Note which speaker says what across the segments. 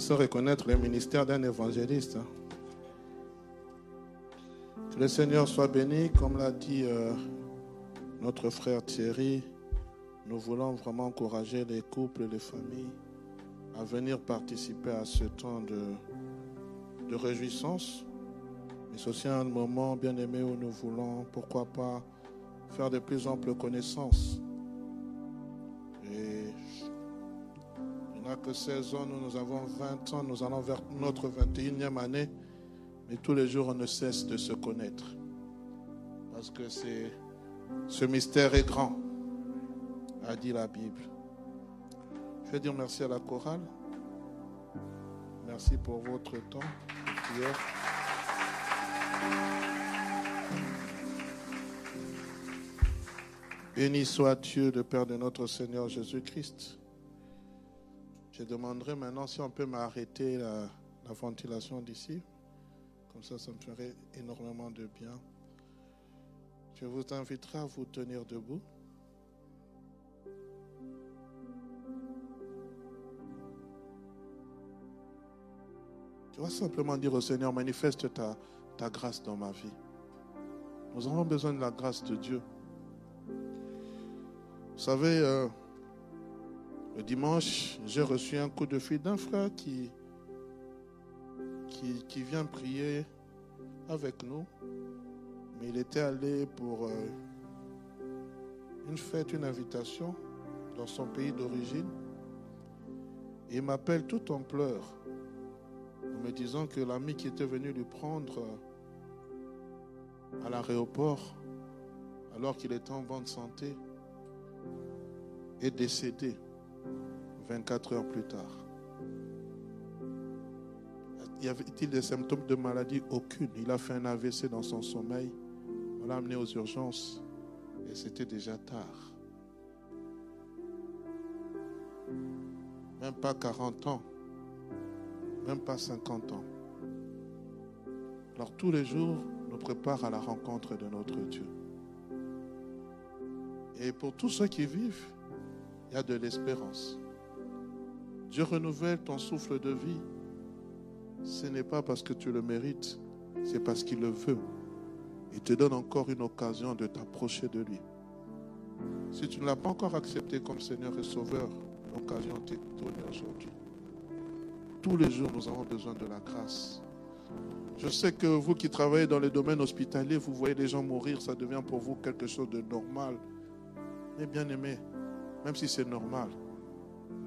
Speaker 1: sait reconnaître le ministère d'un évangéliste. Que le Seigneur soit béni, comme l'a dit euh, notre frère Thierry. Nous voulons vraiment encourager les couples et les familles à venir participer à ce temps de, de réjouissance. Mais c'est aussi un moment bien aimé où nous voulons, pourquoi pas, faire de plus amples connaissances. Que 16 ans, nous, avons 20 ans, nous allons vers notre 21e année, mais tous les jours on ne cesse de se connaître. Parce que c'est, ce mystère est grand, a dit la Bible. Je vais dire merci à la chorale. Merci pour votre temps. Béni soit Dieu, le Père de notre Seigneur Jésus-Christ. Je demanderai maintenant si on peut m'arrêter la, la ventilation d'ici. Comme ça, ça me ferait énormément de bien. Je vous inviterai à vous tenir debout. Tu vas simplement dire au Seigneur, manifeste ta, ta grâce dans ma vie. Nous avons besoin de la grâce de Dieu. Vous savez, euh, le dimanche, j'ai reçu un coup de fil d'un frère qui, qui, vient prier avec nous. Mais il était allé pour euh, une fête, une invitation dans son pays d'origine. Il m'appelle tout en pleurs en me disant que l'ami qui était venu lui prendre euh, à l'aéroport, alors qu'il était en bonne santé, est décédé 24 heures plus tard. Y avait-il des symptômes de maladie? Aucune. Il a fait un AVC dans son sommeil. On l'a amené aux urgences et c'était déjà tard. Même pas 40 ans, même pas 50 ans. Alors tous les jours nous prépare à la rencontre de notre Dieu. Et pour tous ceux qui vivent, il y a de l'espérance. Dieu renouvelle ton souffle de vie. Ce n'est pas parce que tu le mérites, c'est parce qu'il le veut. Il te donne encore une occasion de t'approcher de lui. Si tu ne l'as pas encore accepté comme Seigneur et Sauveur, l'occasion t'est donnée aujourd'hui. Tous les jours, nous avons besoin de la grâce. Je sais que vous qui travaillez dans le domaine hospitalier, vous voyez les gens mourir, ça devient pour vous quelque chose de normal. Mais bien aimé, même si c'est normal,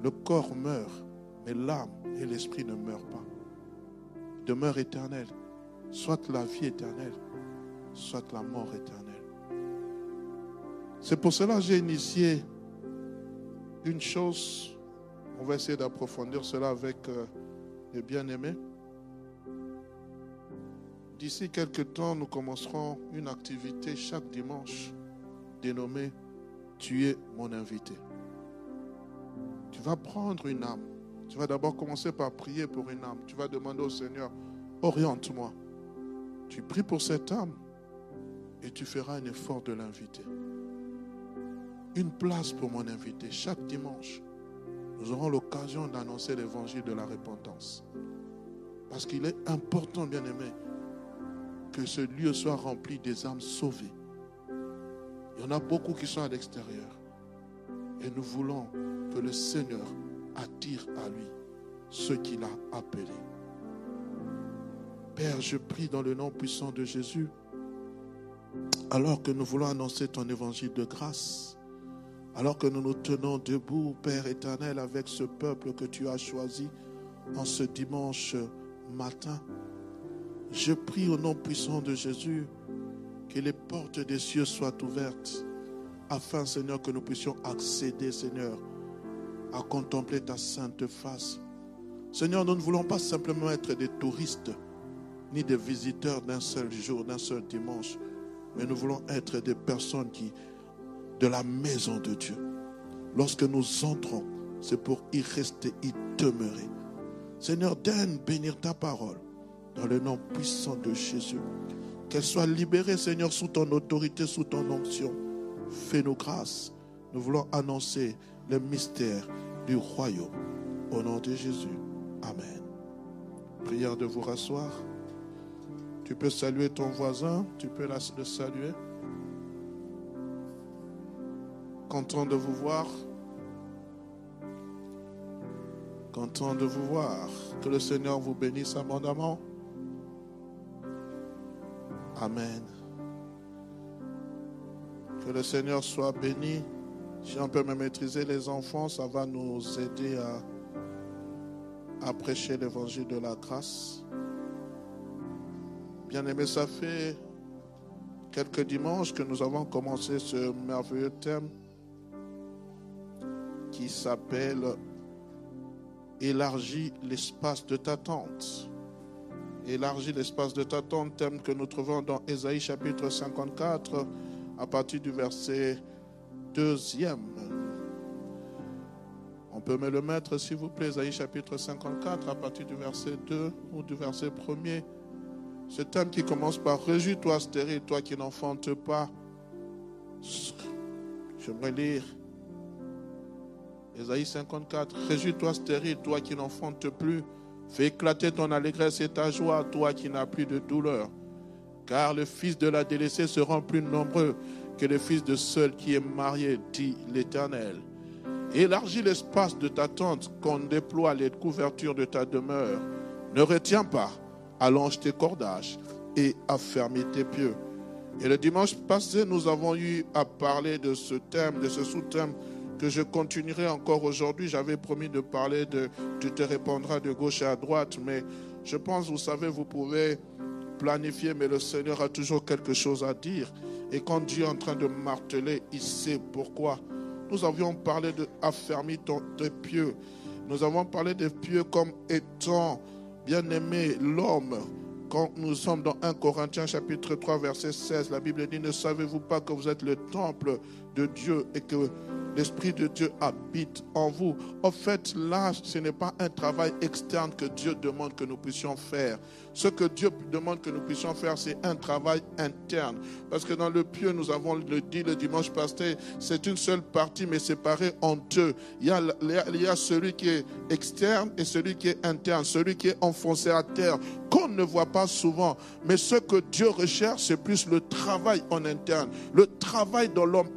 Speaker 1: le corps meurt, mais l'âme et l'esprit ne meurent pas. Demeure éternelle, soit la vie éternelle, soit la mort éternelle. C'est pour cela que j'ai initié une chose. On va essayer d'approfondir cela avec euh, les bien-aimés. D'ici quelques temps, nous commencerons une activité chaque dimanche dénommée Tu es mon invité. Tu vas prendre une âme. Tu vas d'abord commencer par prier pour une âme. Tu vas demander au Seigneur, oriente-moi. Tu pries pour cette âme et tu feras un effort de l'inviter. Une place pour mon invité. Chaque dimanche, nous aurons l'occasion d'annoncer l'évangile de la repentance. Parce qu'il est important, bien aimé, que ce lieu soit rempli des âmes sauvées. Il y en a beaucoup qui sont à l'extérieur. Et nous voulons que le Seigneur attire à lui ceux qu'il a appelés. Père, je prie dans le nom puissant de Jésus, alors que nous voulons annoncer ton évangile de grâce, alors que nous nous tenons debout, Père éternel, avec ce peuple que tu as choisi en ce dimanche matin. Je prie au nom puissant de Jésus que les portes des cieux soient ouvertes afin, Seigneur, que nous puissions accéder, Seigneur, à contempler ta sainte face. Seigneur, nous ne voulons pas simplement être des touristes ni des visiteurs d'un seul jour, d'un seul dimanche, mais nous voulons être des personnes qui, de la maison de Dieu, lorsque nous entrons, c'est pour y rester, y demeurer. Seigneur, donne bénir ta parole dans le nom puissant de Jésus. Qu'elle soit libérée, Seigneur, sous ton autorité, sous ton onction. Fais-nous grâce. Nous voulons annoncer le mystère du royaume. Au nom de Jésus. Amen. Prière de vous rasseoir. Tu peux saluer ton voisin, tu peux le saluer. Content de vous voir. Content de vous voir. Que le Seigneur vous bénisse abondamment. Amen. Que le Seigneur soit béni. Si on peut me maîtriser les enfants, ça va nous aider à, à prêcher l'évangile de la grâce. Bien aimé, ça fait quelques dimanches que nous avons commencé ce merveilleux thème qui s'appelle Élargis l'espace de ta tente. Élargis l'espace de ta tente, thème que nous trouvons dans Ésaïe chapitre 54 à partir du verset deuxième. On peut me le mettre, s'il vous plaît, Ésaïe chapitre 54 à partir du verset 2 ou du verset 1er. Ce thème qui commence par Réjouis-toi, stérile, toi qui n'enfantes pas. J'aimerais lire Ésaïe 54. Réjouis-toi, stérile, toi qui n'enfantes plus. Fais éclater ton allégresse et ta joie, toi qui n'as plus de douleur. Car le fils de la délaissée sera plus nombreux que le fils de seul qui est marié, dit l'Éternel. Élargis l'espace de ta tente, qu'on déploie les couvertures de ta demeure. Ne retiens pas, allonge tes cordages et affermis tes pieux. Et le dimanche passé, nous avons eu à parler de ce thème, de ce sous-thème que je continuerai encore aujourd'hui. J'avais promis de parler de tu te répondras de gauche à droite, mais je pense, vous savez, vous pouvez planifier, mais le Seigneur a toujours quelque chose à dire. Et quand Dieu est en train de marteler, il sait pourquoi. Nous avions parlé de affermir tes pieux. Nous avons parlé des pieux comme étant, bien aimé, l'homme. Quand nous sommes dans 1 Corinthiens chapitre 3 verset 16, la Bible dit, ne savez-vous pas que vous êtes le temple de Dieu et que l'Esprit de Dieu habite en vous. En fait, là, ce n'est pas un travail externe que Dieu demande que nous puissions faire. Ce que Dieu demande que nous puissions faire, c'est un travail interne. Parce que dans le pieu, nous avons le dit le dimanche passé, c'est une seule partie, mais séparée en deux. Il y, a, il y a celui qui est externe et celui qui est interne, celui qui est enfoncé à terre, qu'on ne voit pas souvent. Mais ce que Dieu recherche, c'est plus le travail en interne, le travail dans l'homme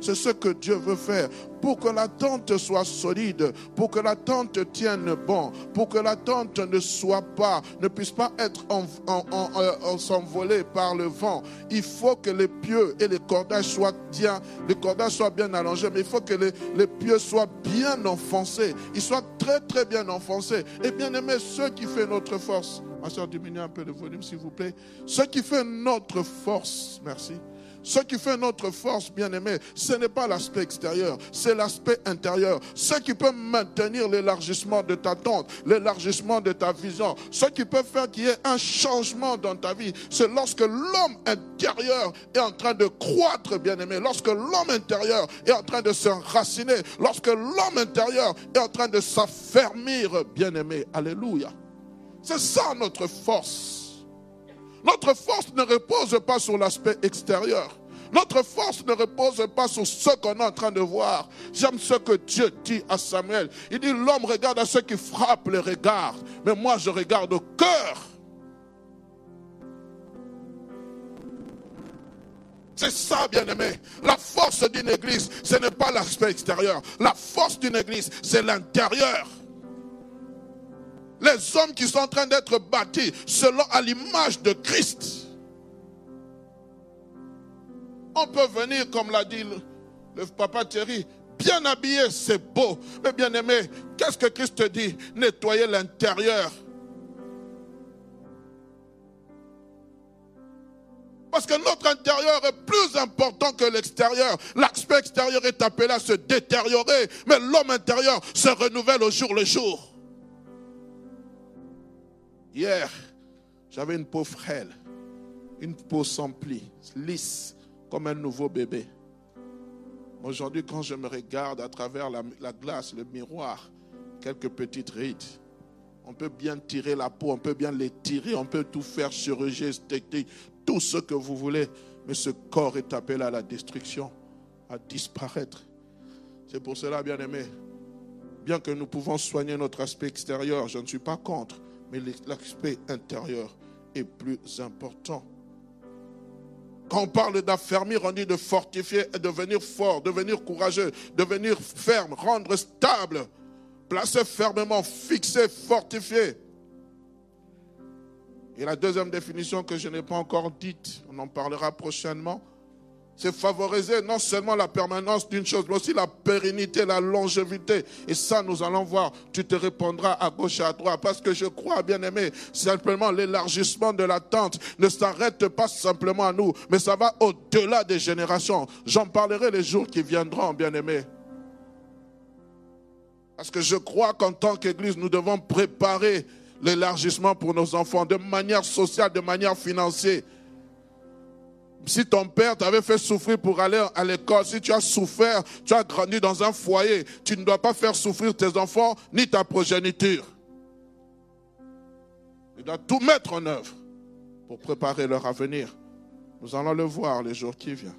Speaker 1: C'est ce que Dieu veut faire pour que la tente soit solide, pour que la tente tienne bon, pour que la tente ne soit pas, ne puisse pas être en, s'envoler par le vent. Il faut que les pieux et les cordages soient bien, les cordages soient bien allongés, mais il faut que les, les pieux soient bien enfoncés. Ils soient très très bien enfoncés. Et bien aimé, ce qui fait notre force. Ma soeur, diminuez un peu le volume, s'il vous plaît. Ce qui fait notre force, merci ce qui fait notre force, bien-aimé, ce n'est pas l'aspect extérieur, c'est l'aspect intérieur. Ce qui peut maintenir l'élargissement de ta tente, l'élargissement de ta vision, ce qui peut faire qu'il y ait un changement dans ta vie, c'est lorsque l'homme intérieur est en train de croître, bien-aimé, lorsque l'homme intérieur est en train de s'enraciner, lorsque l'homme intérieur est en train de s'affermir, bien-aimé. Alléluia. C'est ça notre force. Notre force ne repose pas sur l'aspect extérieur. Notre force ne repose pas sur ce qu'on est en train de voir. J'aime ce que Dieu dit à Samuel. Il dit, l'homme regarde à ceux qui frappent le regard, mais moi je regarde au cœur. C'est ça, bien aimé. La force d'une église, ce n'est pas l'aspect extérieur. La force d'une église, c'est l'intérieur les hommes qui sont en train d'être bâtis selon à l'image de Christ. On peut venir, comme l'a dit le, papa Thierry, bien habillé, c'est beau. Mais bien aimé, qu'est-ce que Christ te dit? Nettoyer l'intérieur. Parce que notre intérieur est plus important que l'extérieur. L'aspect extérieur est appelé à se détériorer, mais l'homme intérieur se renouvelle au jour le jour. Hier, j'avais une peau frêle, une peau sans plis, lisse, comme un nouveau bébé. Aujourd'hui, quand je me regarde à travers la, la, glace, le miroir, quelques petites rides, on peut bien tirer la peau, on peut bien l'étirer, on peut tout faire chirurgie esthétique, tout ce que vous voulez, mais ce corps est appelé à la destruction, à disparaître. C'est pour cela, bien aimé, bien que nous pouvons soigner notre aspect extérieur, je ne suis pas contre, mais l'aspect intérieur est plus important. Quand on parle d'affermir, on dit de fortifier, devenir fort, devenir courageux, devenir ferme, rendre stable, placer fermement, fixer, fortifier. Et la deuxième définition que je n'ai pas encore dite, on en parlera prochainement, c'est favoriser non seulement la permanence d'une chose, mais aussi la pérennité, la longévité. Et ça, nous allons voir. Tu te répondras à gauche et à droite. Parce que je crois, bien aimé, simplement l'élargissement de la tente ne s'arrête pas simplement à nous, mais ça va au-delà des générations. J'en parlerai les jours qui viendront, bien aimé. Parce que je crois qu'en tant qu'Église, nous devons préparer l'élargissement pour nos enfants de manière sociale, de manière financière. Si ton père t'avait fait souffrir pour aller à l'école, si tu as souffert, tu as grandi dans un foyer, tu ne dois pas faire souffrir tes enfants ni ta progéniture. Tu dois tout mettre en œuvre pour préparer leur avenir. Nous allons le voir les jours qui viennent.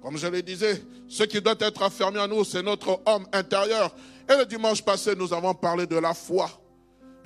Speaker 1: Comme je le disais, ce qui doit être affermi en nous, c'est notre homme intérieur. Et le dimanche passé, nous avons parlé de la foi.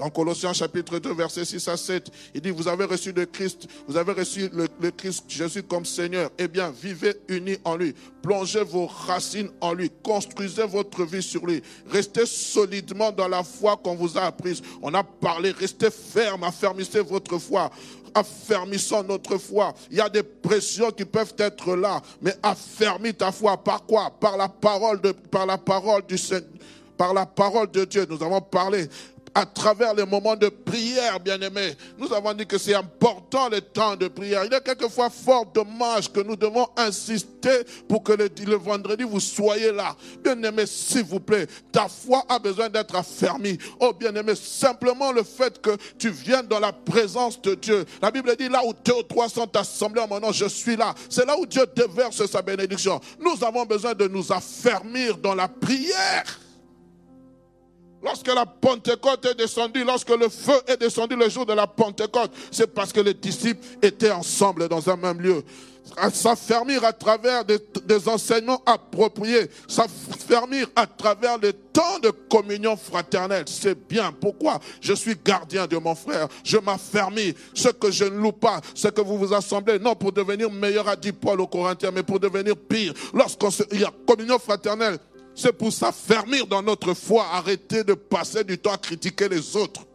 Speaker 1: Dans Colossiens chapitre 2, verset 6 à 7, il dit, vous avez reçu le Christ, vous avez reçu le, Christ Jésus comme Seigneur. Eh bien, vivez unis en lui. Plongez vos racines en lui. Construisez votre vie sur lui. Restez solidement dans la foi qu'on vous a apprise. On a parlé, restez ferme, affermissez votre foi affermissons notre foi. Il y a des pressions qui peuvent être là, mais affermis ta foi. Par quoi? Par la parole de, par la parole du Seigneur, par la parole de Dieu. Nous avons parlé à travers les moments de prière, bien-aimés. Nous avons dit que c'est important le temps de prière. Il est quelquefois fort dommage que nous devons insister pour que le, le vendredi vous soyez là. Bien-aimé, s'il vous plaît, ta foi a besoin d'être affermie. Oh, bien-aimé, simplement le fait que tu viennes dans la présence de Dieu. La Bible dit là où deux ou trois sont assemblés en mon nom, je suis là. C'est là où Dieu déverse sa bénédiction. Nous avons besoin de nous affermir dans la prière. Lorsque la Pentecôte est descendue, lorsque le feu est descendu le jour de la Pentecôte, c'est parce que les disciples étaient ensemble dans un même lieu. S'affermir à travers des, des, enseignements appropriés, s'affermir à travers les temps de communion fraternelle, c'est bien. Pourquoi? Je suis gardien de mon frère, je m'affermis. Ce que je ne loue pas, c'est que vous vous assemblez, non pour devenir meilleur, a dit Paul aux Corinthiens, mais pour devenir pire. Lorsqu'il y a communion fraternelle, c'est pour s'affermir dans notre foi, arrêter de passer du temps à critiquer les autres.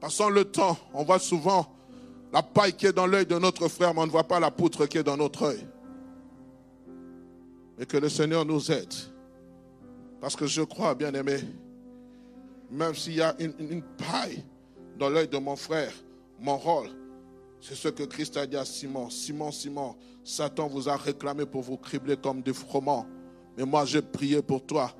Speaker 1: Passons le temps, on voit souvent la paille qui est dans l'œil de notre frère, mais on ne voit pas la poutre qui est dans notre œil. Mais que le Seigneur nous aide. Parce que je crois, bien aimé, même s'il y a une, une paille dans l'œil de mon frère, mon rôle, c'est ce que Christ a dit à Simon. Simon, Simon, Satan vous a réclamé pour vous cribler comme des froment. Mais moi, j'ai prié pour toi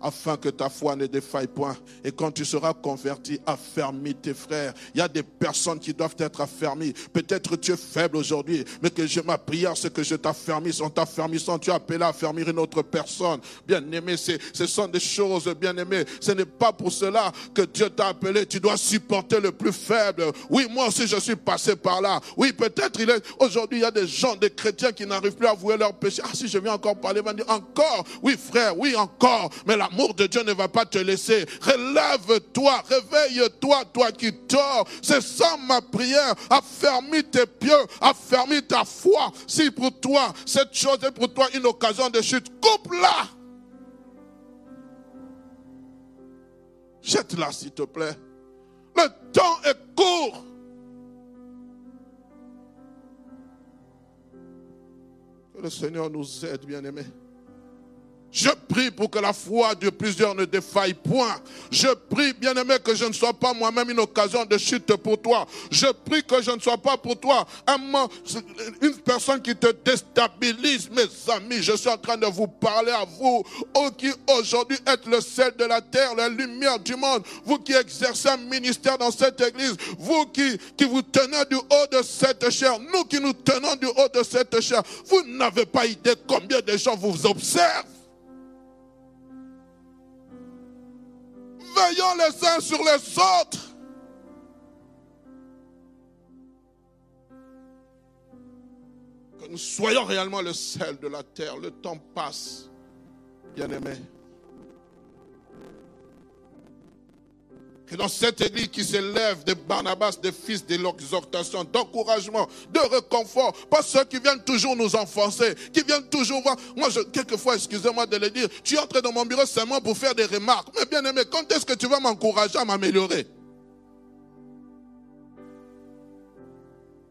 Speaker 1: afin que ta foi ne défaille point. Et quand tu seras converti, affermis tes frères. Il y a des personnes qui doivent être affermies. Peut-être tu es faible aujourd'hui, mais que je, ma prière, c'est que je t'affermisse. En t'affermissant, tu as appelé à affermir une autre personne. Bien aimé, ce sont des choses, bien aimé. Ce n'est pas pour cela que Dieu t'a appelé. Tu dois supporter le plus faible. Oui, moi aussi, je suis passé par là. Oui, peut-être il est, aujourd'hui, il y a des gens, des chrétiens qui n'arrivent plus à avouer leur péché. Ah, si je viens encore parler, va dire encore. Oui, frère, oui, encore. Mais la L'amour de Dieu ne va pas te laisser. Relève-toi, réveille-toi, toi qui dors. C'est ça ma prière. Affermis tes pieds, affermis ta foi. Si pour toi, cette chose est pour toi une occasion de chute, coupe-la. Jette-la, s'il te plaît. Le temps est court. le Seigneur nous aide, bien-aimés. Je prie pour que la foi de plusieurs ne défaille point. Je prie, bien-aimé, que je ne sois pas moi-même une occasion de chute pour toi. Je prie que je ne sois pas pour toi un, une personne qui te déstabilise. Mes amis, je suis en train de vous parler à vous, oh, qui aujourd'hui êtes le sel de la terre, la lumière du monde. Vous qui exercez un ministère dans cette église. Vous qui, qui vous tenez du haut de cette chair. Nous qui nous tenons du haut de cette chair. Vous n'avez pas idée combien de gens vous observent. Veillons les uns sur les autres. Que nous soyons réellement le sel de la terre. Le temps passe, bien-aimés. Que dans cette église qui s'élève de Barnabas, des fils de l'exhortation, d'encouragement, de réconfort, pas ceux qui viennent toujours nous enfoncer, qui viennent toujours voir. Moi, quelquefois, excusez-moi de le dire, tu entres dans mon bureau seulement pour faire des remarques. Mais bien aimé, quand est-ce que tu vas m'encourager à m'améliorer?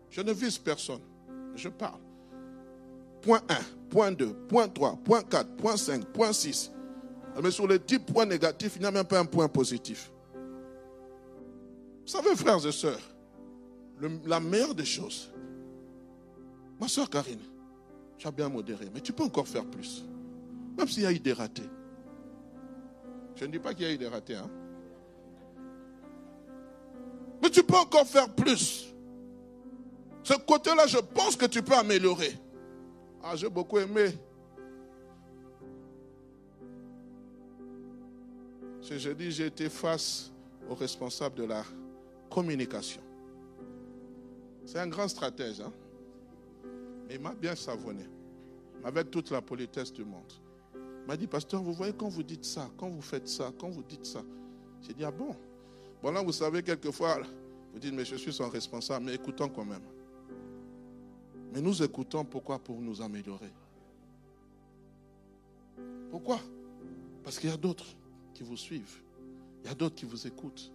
Speaker 1: Je ne vise personne. Je parle. Point 1, point 2, point 3, point 4, point 5, point 6. Mais sur les 10 points négatifs, il n'y a même pas un point positif. Vous savez, frères et sœurs, la meilleure des choses, ma soeur Karine, tu bien modéré, mais tu peux encore faire plus. Même s'il y a eu des ratés. Je ne dis pas qu'il y a eu des ratés, hein. Mais tu peux encore faire plus. Ce côté-là, je pense que tu peux améliorer. Ah, j'ai beaucoup aimé. Ce jeudi, j'ai été face au responsable de l'art communication. C'est un grand stratège. Hein? Mais il m'a bien savonné. Avec toute la politesse du monde. Il m'a dit, pasteur, vous voyez quand vous dites ça, quand vous faites ça, quand vous dites ça. J'ai dit, ah bon? Bon là, vous savez, quelquefois, vous dites, mais je suis son responsable, mais écoutons quand même. Mais nous écoutons pourquoi? Pour nous améliorer. Pourquoi? Parce qu'il y a d'autres qui vous suivent. Il y a d'autres qui vous écoutent.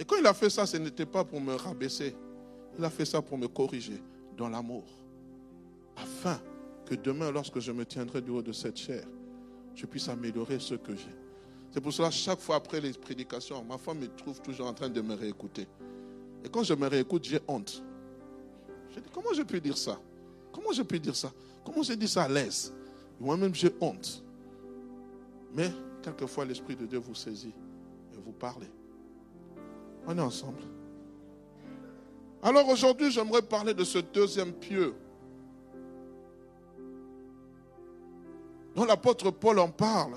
Speaker 1: Et quand il a fait ça, ce n'était pas pour me rabaisser. Il a fait ça pour me corriger dans l'amour. Afin que demain, lorsque je me tiendrai du haut de cette chair, je puisse améliorer ce que j'ai. C'est pour cela, chaque fois après les prédications, ma femme me trouve toujours en train de me réécouter. Et quand je me réécoute, j'ai honte. Je dis, comment je peux dire ça? Comment je peux dire ça? Comment je dis ça à l'aise? Moi-même, j'ai honte. Mais, quelquefois, l'Esprit de Dieu vous saisit et vous parlez. Alors aujourd'hui, j'aimerais parler de ce deuxième pieu dont l'apôtre Paul en parle.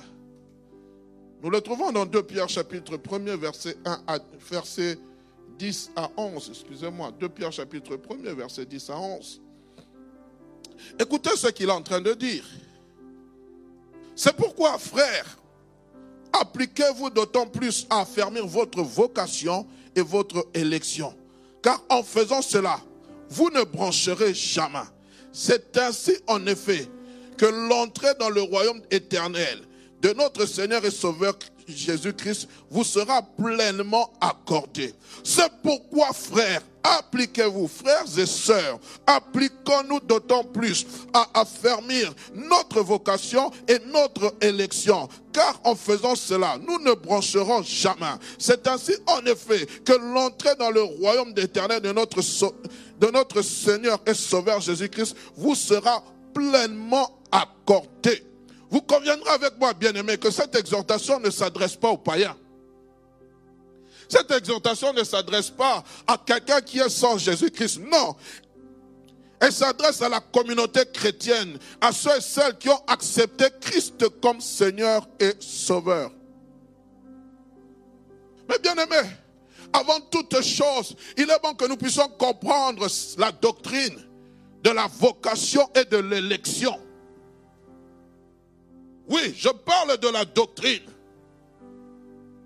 Speaker 1: Nous le trouvons dans 2 Pierre chapitre 1 verset 1 à verset 10 à 11, excusez-moi, 2 Pierre chapitre 1 verset 10 à 11. Écoutez ce qu'il est en train de dire. C'est pourquoi, frères, appliquez-vous d'autant plus à affermir votre vocation et votre élection. Car en faisant cela, vous ne brancherez jamais. C'est ainsi en effet que l'entrée dans le royaume éternel de notre Seigneur et Sauveur Jésus-Christ vous sera pleinement accordée. C'est pourquoi, frères, appliquez-vous, frères et sœurs, appliquons-nous d'autant plus à affermir notre vocation et notre élection. Car en faisant cela, nous ne brancherons jamais. C'est ainsi, en effet, que l'entrée dans le royaume d'éternel de notre, de notre Seigneur et Sauveur Jésus-Christ vous sera pleinement accordée. Vous conviendrez avec moi, bien-aimé, que cette exhortation ne s'adresse pas aux païens. Cette exhortation ne s'adresse pas à quelqu'un qui est sans Jésus-Christ. Non. Elle s'adresse à la communauté chrétienne, à ceux et celles qui ont accepté Christ comme Seigneur et Sauveur. Mais bien aimé, avant toute chose, il est bon que nous puissions comprendre la doctrine de la vocation et de l'élection. Oui, je parle de la doctrine.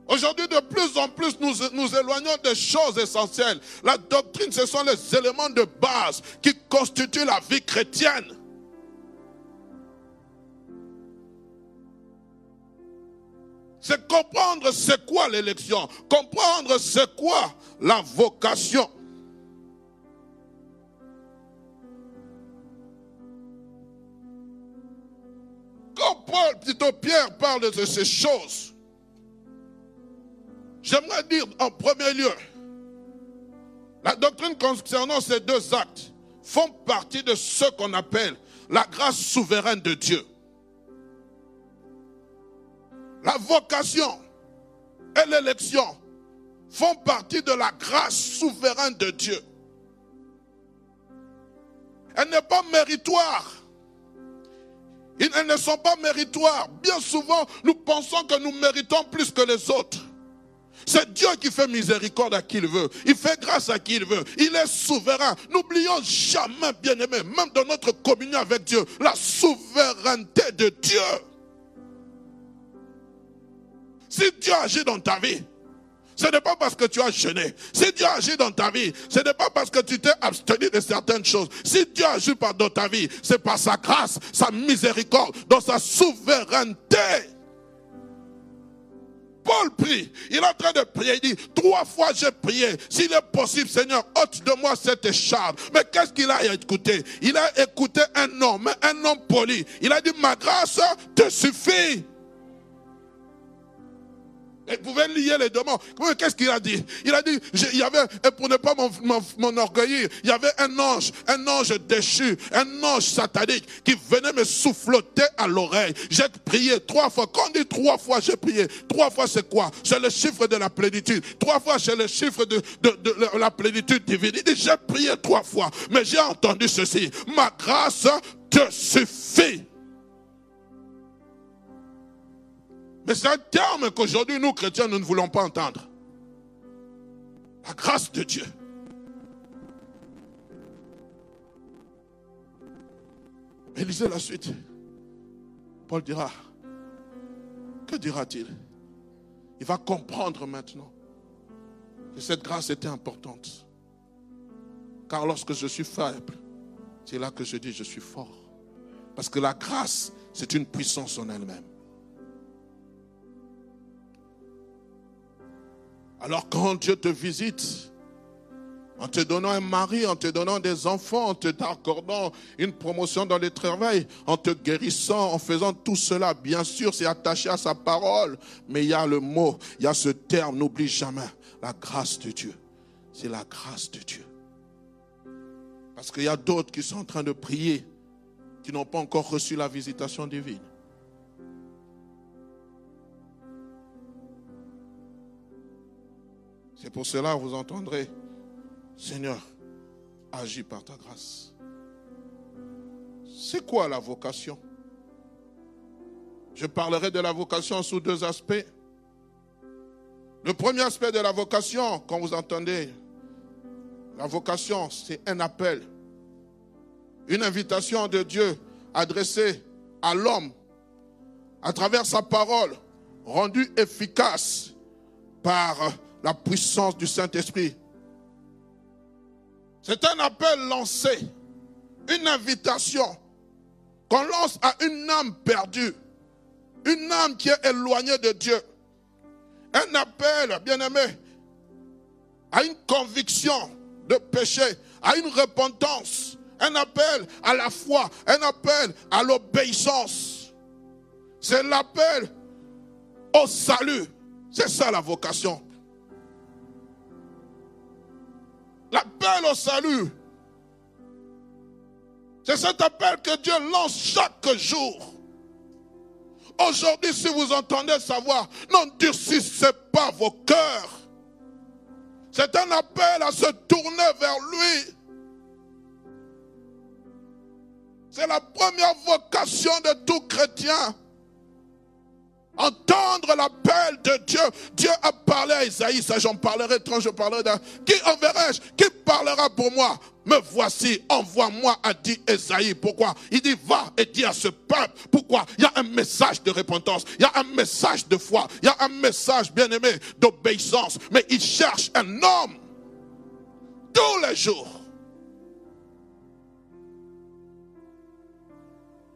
Speaker 1: Aujourd'hui, de plus en plus, nous nous éloignons des choses essentielles. La doctrine, ce sont les éléments de base qui constituent la vie chrétienne. C'est comprendre c'est quoi l'élection, comprendre c'est quoi la vocation. Quand Paul, plutôt Pierre, parle de ces choses, j'aimerais dire en premier lieu, la doctrine concernant ces deux actes font partie de ce qu'on appelle la grâce souveraine de Dieu. La vocation et l'élection font partie de la grâce souveraine de Dieu. Elle n'est pas méritoire. Elles ne sont pas méritoires. Bien souvent, nous pensons que nous méritons plus que les autres. C'est Dieu qui fait miséricorde à qui il veut. Il fait grâce à qui il veut. Il est souverain. N'oublions jamais, bien aimé, même dans notre communion avec Dieu, la souveraineté de Dieu. Si Dieu agit dans ta vie, ce n'est pas parce que tu as jeûné. Si Dieu agit dans ta vie, ce n'est pas parce que tu t'es abstenu de certaines choses. Si Dieu agit dans ta vie, c'est par sa grâce, sa miséricorde, dans sa souveraineté. Paul prie. Il est en train de prier. Il dit, trois fois j'ai prié. S'il est possible, Seigneur, ôte de moi cette écharpe. Mais qu'est-ce qu'il a écouté? Il a écouté un homme, un homme poli. Il a dit, ma grâce te suffit. Vous pouvez lier les demandes. Qu'est-ce qu'il a dit? Il a dit, il y avait, et pour ne pas mon orgueil, il y avait un ange, un ange déchu, un ange satanique qui venait me souffloter à l'oreille. J'ai prié trois fois. Quand on dit trois fois, j'ai prié. Trois fois, c'est quoi? C'est le chiffre de la plénitude. Trois fois, c'est le chiffre de, de la plénitude divine. Il dit, j'ai prié trois fois, mais j'ai entendu ceci. Ma grâce te suffit. Mais c'est un terme qu'aujourd'hui, nous, chrétiens, nous ne voulons pas entendre. La grâce de Dieu. Mais lisez la suite. Paul dira, que dira-t-il? Il va comprendre maintenant que cette grâce était importante. Car lorsque je suis faible, c'est là que je dis je suis fort. Parce que la grâce, c'est une puissance en elle-même. Alors quand Dieu te visite, en te donnant un mari, en te donnant des enfants, en te accordant une promotion dans le travail, en te guérissant, en faisant tout cela, bien sûr, c'est attaché à sa parole. Mais il y a le mot, il y a ce terme, n'oublie jamais, la grâce de Dieu. C'est la grâce de Dieu. Parce qu'il y a d'autres qui sont en train de prier, qui n'ont pas encore reçu la visitation divine. C'est pour cela que vous entendrez, Seigneur, agis par ta grâce. C'est quoi la vocation? Je parlerai de la vocation sous deux aspects. Le premier aspect de la vocation, quand vous entendez, la vocation, c'est un appel, une invitation de Dieu adressée à l'homme à travers sa parole, rendue efficace par la puissance du Saint-Esprit. C'est un appel lancé, une invitation qu'on lance à une âme perdue, une âme qui est éloignée de Dieu. Un appel, bien aimé, à une conviction de péché, à une repentance, un appel à la foi, un appel à l'obéissance. C'est l'appel au salut. C'est ça la vocation. L'appel au salut. C'est cet appel que Dieu lance chaque jour. Aujourd'hui, si vous entendez sa voix, n'endurcissez pas vos cœurs. C'est un appel à se tourner vers lui. C'est la première vocation de tout chrétien. Entendre l'appel de Dieu. Dieu a parlé à Isaïe, ça j'en parlerai quand je parlerai d'un. Qui enverrai-je? Qui parlera pour moi? Me voici, envoie-moi, a dit Isaïe. Pourquoi? Il dit, va et dis à ce peuple. Pourquoi? Il y a un message de repentance, il y a un message de foi, il y a un message, bien aimé, d'obéissance. Mais il cherche un homme tous les jours.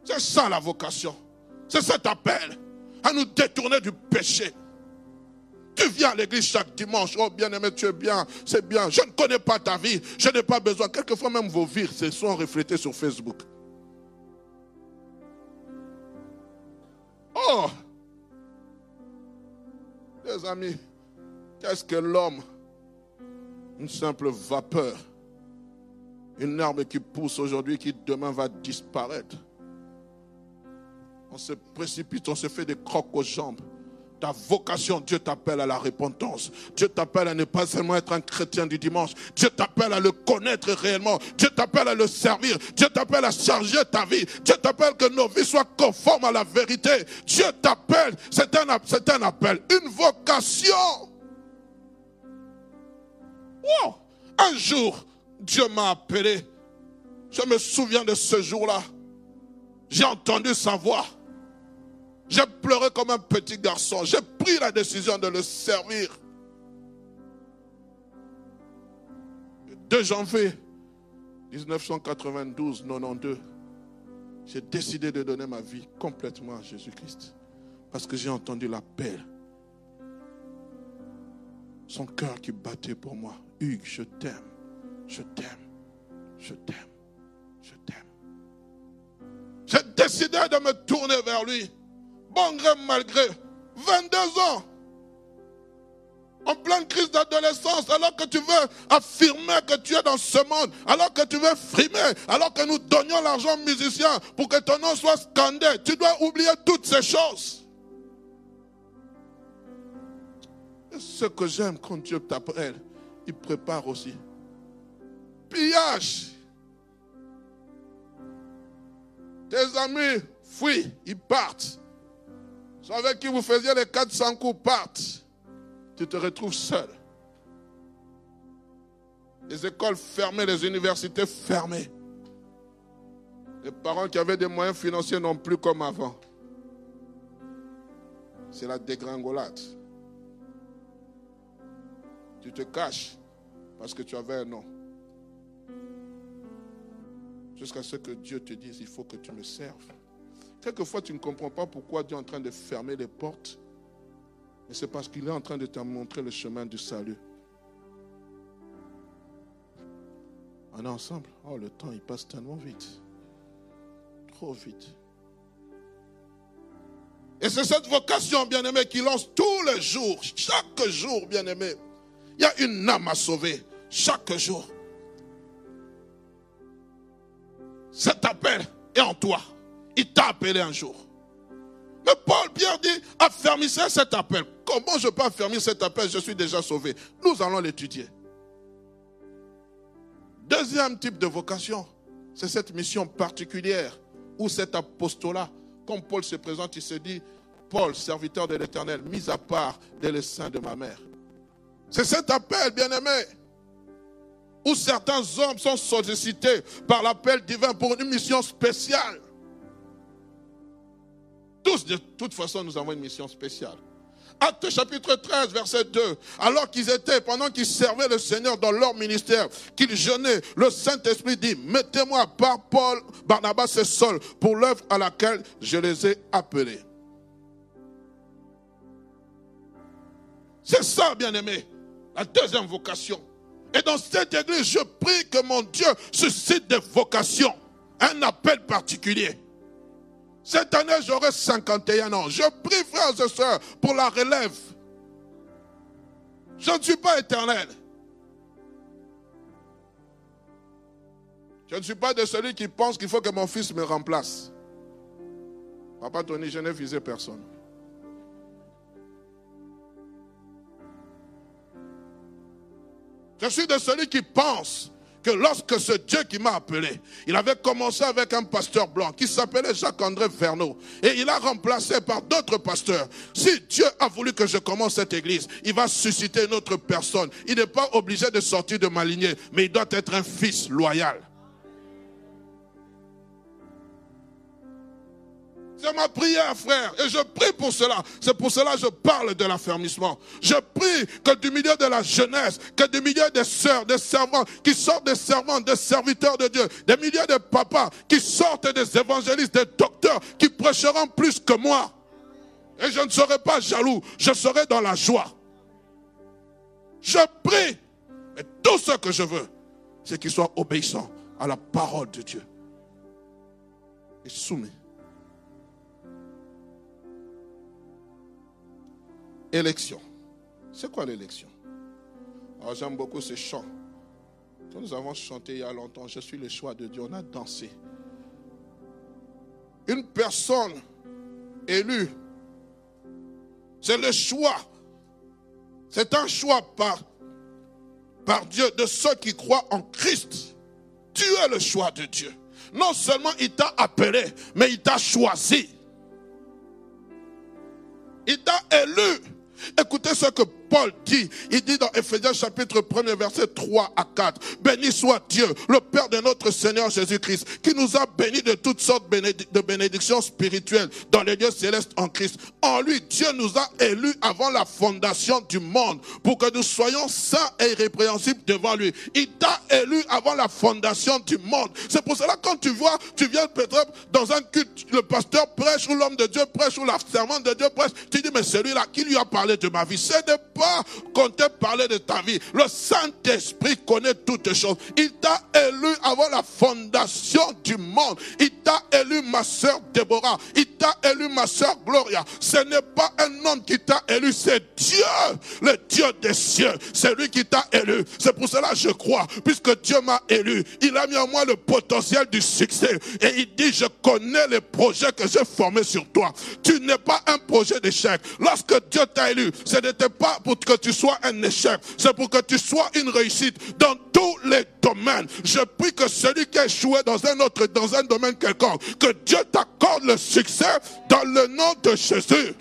Speaker 1: C'est ça la vocation. C'est cet appel à nous détourner du péché. Tu viens à l'église chaque dimanche. Oh, bien-aimé, tu es bien. C'est bien. Je ne connais pas ta vie. Je n'ai pas besoin. Quelquefois, même vos vies se sont reflétées sur Facebook. Oh Les amis, qu'est-ce que l'homme Une simple vapeur. Une arme qui pousse aujourd'hui, qui demain va disparaître? On se précipite, on se fait des crocs aux jambes. Ta vocation, Dieu t'appelle à la repentance. Dieu t'appelle à ne pas seulement être un chrétien du dimanche. Dieu t'appelle à le connaître réellement. Dieu t'appelle à le servir. Dieu t'appelle à charger ta vie. Dieu t'appelle que nos vies soient conformes à la vérité. Dieu t'appelle. C'est un, c'est un appel. Une vocation. Wow. Un jour, Dieu m'a appelé. Je me souviens de ce jour-là. J'ai entendu sa voix. J'ai pleuré comme un petit garçon. J'ai pris la décision de le servir. Le 2 janvier 1992, 92, j'ai décidé de donner ma vie complètement à Jésus-Christ. Parce que j'ai entendu l'appel. Son cœur qui battait pour moi. Hugues, je t'aime. Je t'aime. Je t'aime. Je t'aime. J'ai décidé de me tourner vers lui bon gré malgré, 22 ans, en pleine crise d'adolescence, alors que tu veux affirmer que tu es dans ce monde, alors que tu veux frimer, alors que nous donnions l'argent aux musiciens pour que ton nom soit scandé, tu dois oublier toutes ces choses. Et ce que j'aime quand Dieu t'appelle, il prépare aussi. Pillage. Tes amis fuient, ils partent avec qui vous faisiez les 400 coups partent. Tu te retrouves seul. Les écoles fermées, les universités fermées. Les parents qui avaient des moyens financiers n'ont plus comme avant. C'est la dégringolade. Tu te caches parce que tu avais un nom. Jusqu'à ce que Dieu te dise, il faut que tu me serves. Quelquefois, tu ne comprends pas pourquoi Dieu est en train de fermer les portes. Mais c'est parce qu'il est en train de te montrer le chemin du salut. On est ensemble. Oh, le temps, il passe tellement vite. Trop vite. Et c'est cette vocation, bien-aimé, qui lance tous les jours, chaque jour, bien-aimé. Il y a une âme à sauver, chaque jour. Cet appel est en toi. Il t'a appelé un jour. Mais Paul, Pierre dit, affermissez cet appel. Comment je peux affermir cet appel? Je suis déjà sauvé. Nous allons l'étudier. Deuxième type de vocation, c'est cette mission particulière ou cet apostolat. Comme Paul se présente, il se dit, Paul, serviteur de l'Éternel, mis à part dès le de ma mère. C'est cet appel, bien-aimé, où certains hommes sont sollicités par l'appel divin pour une mission spéciale. Tous, de toute façon, nous avons une mission spéciale. Acte chapitre 13, verset 2. Alors qu'ils étaient, pendant qu'ils servaient le Seigneur dans leur ministère, qu'ils jeûnaient, le Saint-Esprit dit, mettez-moi par Paul, Barnabas et Saul pour l'œuvre à laquelle je les ai appelés. C'est ça, bien-aimé, la deuxième vocation. Et dans cette église, je prie que mon Dieu suscite des vocations, un appel particulier. Cette année, j'aurai 51 ans. Je prie, frères et sœurs, pour la relève. Je ne suis pas éternel. Je ne suis pas de celui qui pense qu'il faut que mon fils me remplace. Papa Tony, je n'ai visé personne. Je suis de celui qui pense que lorsque ce Dieu qui m'a appelé, il avait commencé avec un pasteur blanc qui s'appelait Jacques-André Verneau et il a remplacé par d'autres pasteurs. Si Dieu a voulu que je commence cette église, il va susciter une autre personne. Il n'est pas obligé de sortir de ma lignée, mais il doit être un fils loyal. C'est ma prière, frère. Et je prie pour cela. C'est pour cela que je parle de l'affermissement. Je prie que du milieu de la jeunesse, que du milieu des sœurs, des servants, qui sortent des servants, des serviteurs de Dieu, des milliers de papas, qui sortent des évangélistes, des docteurs, qui prêcheront plus que moi. Et je ne serai pas jaloux. Je serai dans la joie. Je prie. Et tout ce que je veux, c'est qu'ils soient obéissants à la parole de Dieu. Et soumis Élection. C'est quoi l'élection? Alors j'aime beaucoup ce chant. Que nous avons chanté il y a longtemps, je suis le choix de Dieu. On a dansé. Une personne élue, c'est le choix. C'est un choix par, par Dieu de ceux qui croient en Christ. Tu es le choix de Dieu. Non seulement il t'a appelé, mais il t'a choisi. Il t'a élu. Écoutez ce que Paul dit. Il dit dans Ephésiens chapitre 1 verset 3 à 4. Béni soit Dieu, le Père de notre Seigneur Jésus-Christ, qui nous a bénis de toutes sortes de bénédictions spirituelles dans les lieux célestes en Christ. En lui, Dieu nous a élus avant la fondation du monde pour que nous soyons saints et irrépréhensibles devant lui. Il t'a élu avant la fondation du monde. C'est pour cela quand tu vois, tu viens peut-être dans un culte, le pasteur prêche ou l'homme de Dieu prêche ou la servante de Dieu prêche, tu dis mais celui-là qui lui a parlé de ma vie, c'est de qu'on t'ait parlé de ta vie. Le Saint-Esprit connaît toutes choses. Il t'a élu avant la fondation du monde. Il t'a élu ma soeur Déborah. Il t'a élu ma soeur Gloria. Ce n'est pas un homme qui t'a élu, c'est Dieu, le Dieu des cieux. C'est lui qui t'a élu. C'est pour cela que je crois, puisque Dieu m'a élu. Il a mis en moi le potentiel du succès. Et il dit, je connais les projets que j'ai formés sur toi. Tu n'es pas un projet d'échec. Lorsque Dieu t'a élu, ce n'était pas pour que tu sois un échec, c'est pour que tu sois une réussite dans tous les domaines. Je prie que celui qui a échoué dans un autre, dans un domaine quelconque, que Dieu t'accorde le succès dans le nom de Jésus.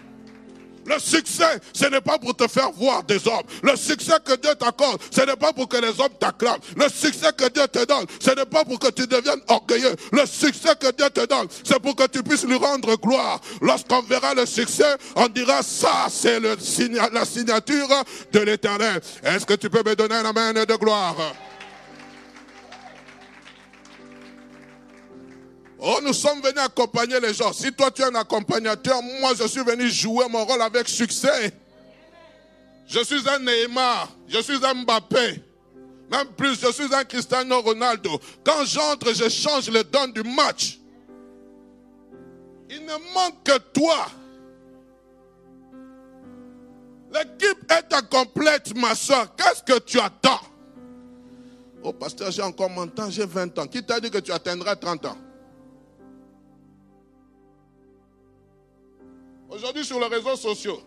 Speaker 1: Le succès, ce n'est pas pour te faire voir des hommes. Le succès que Dieu t'accorde, ce n'est pas pour que les hommes t'acclament. Le succès que Dieu te donne, ce n'est pas pour que tu deviennes orgueilleux. Le succès que Dieu te donne, c'est pour que tu puisses lui rendre gloire. Lorsqu'on verra le succès, on dira ça, c'est la signature de l'éternel. Est-ce que tu peux me donner un amen de gloire? Oh, nous sommes venus accompagner les gens. Si toi tu es un accompagnateur, moi je suis venu jouer mon rôle avec succès. Je suis un Neymar, je suis un Mbappé. Même plus, je suis un Cristiano Ronaldo. Quand j'entre, je change le don du match. Il ne manque que toi. L'équipe est incomplète, ma soeur. Qu'est-ce que tu attends? Oh, pasteur, j'ai encore mon temps, j'ai 20 ans. Qui t'a dit que tu atteindras 30 ans? Aujourd'hui, sur les réseaux sociaux,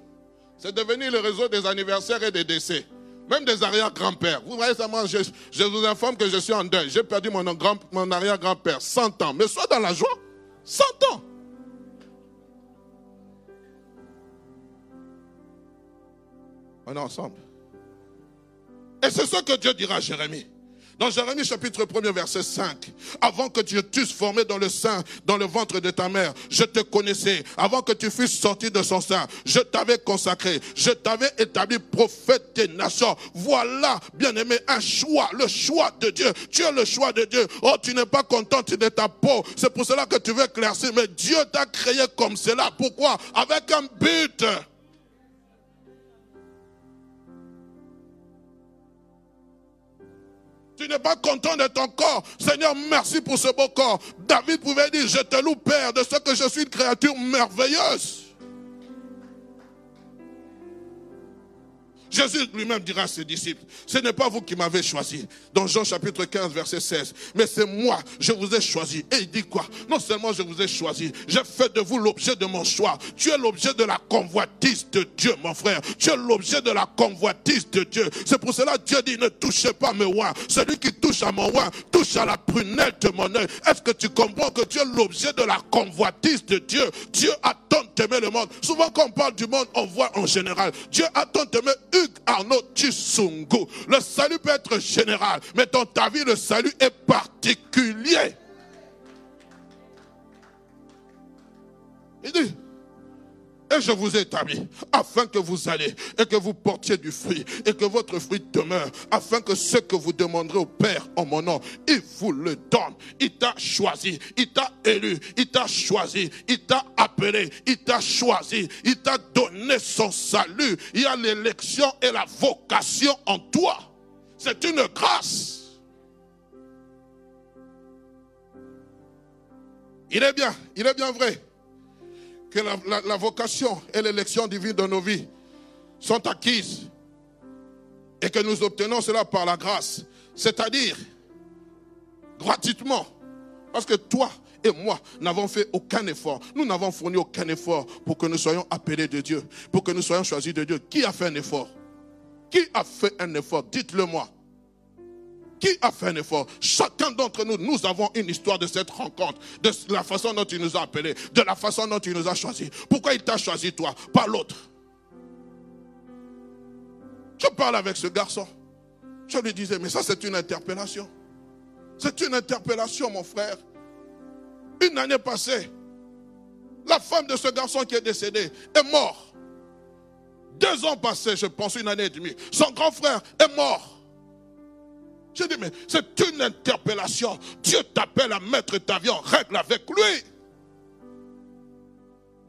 Speaker 1: c'est devenu le réseau des anniversaires et des décès. Même des arrière-grands-pères. Vous voyez, je, je, vous informe que je suis en deuil. J'ai perdu mon, mon arrière-grand-père, 100 ans. Mais sois dans la joie. 100 ans. On est ensemble. Et c'est ce que Dieu dira à Jérémie. Dans Jérémie chapitre 1 verset 5, avant que tu t'eusses formé dans le sein, dans le ventre de ta mère, je te connaissais. Avant que tu fusses sorti de son sein, je t'avais consacré. Je t'avais établi prophète des nations. Voilà, bien aimé, un choix, le choix de Dieu. Tu es le choix de Dieu. Oh, tu n'es pas content de ta peau. C'est pour cela que tu veux éclaircir. Mais Dieu t'a créé comme cela. Pourquoi? Avec un but. Tu n'es pas content de ton corps. Seigneur, merci pour ce beau corps. David pouvait dire, je te loue, Père, de ce que je suis une créature merveilleuse. Jésus lui-même dira à ses disciples, ce n'est pas vous qui m'avez choisi. Dans Jean chapitre 15, verset 16. Mais c'est moi, je vous ai choisi. Et il dit quoi? Non seulement je vous ai choisi, j'ai fait de vous l'objet de mon choix. Tu es l'objet de la convoitise de Dieu, mon frère. Tu es l'objet de la convoitise de Dieu. C'est pour cela que Dieu dit, ne touchez pas mes oins. Celui qui touche à mon oin, touche à la prunelle de mon œil. Est-ce que tu comprends que tu es l'objet de la convoitise de Dieu? Dieu a tant aimé le monde. Souvent quand on parle du monde, on voit en général. Dieu a tant aimé Arnaud Chisungu. Le salut peut être général, mais dans ta vie, le salut est particulier. Et je vous ai établi afin que vous allez et que vous portiez du fruit et que votre fruit demeure, afin que ce que vous demanderez au Père en mon nom, il vous le donne. Il t'a choisi, il t'a élu, il t'a choisi, il t'a appelé, il t'a choisi, il t'a donné son salut. Il y a l'élection et la vocation en toi. C'est une grâce. Il est bien, il est bien vrai que la, vocation et l'élection divine de nos vies sont acquises et que nous obtenons cela par la grâce, c'est-à-dire gratuitement. Parce que toi et moi n'avons fait aucun effort. Nous n'avons fourni aucun effort pour que nous soyons appelés de Dieu, pour que nous soyons choisis de Dieu. Qui a fait un effort? Qui a fait un effort? Dites-le moi. Qui a fait un effort Chacun d'entre nous, nous avons une histoire de cette rencontre, de la façon dont il nous a appelés, de la façon dont il nous a choisis. Pourquoi il t'a choisi toi, pas l'autre? Je parle avec ce garçon. Je lui disais, mais ça c'est une interpellation. C'est une interpellation, mon frère. Une année passée, la femme de ce garçon qui est décédé est mort. Deux ans passés, je pense une année et demie, son grand frère est mort. Je dis, mais c'est une interpellation. Dieu t'appelle à mettre ta vie en règle avec lui.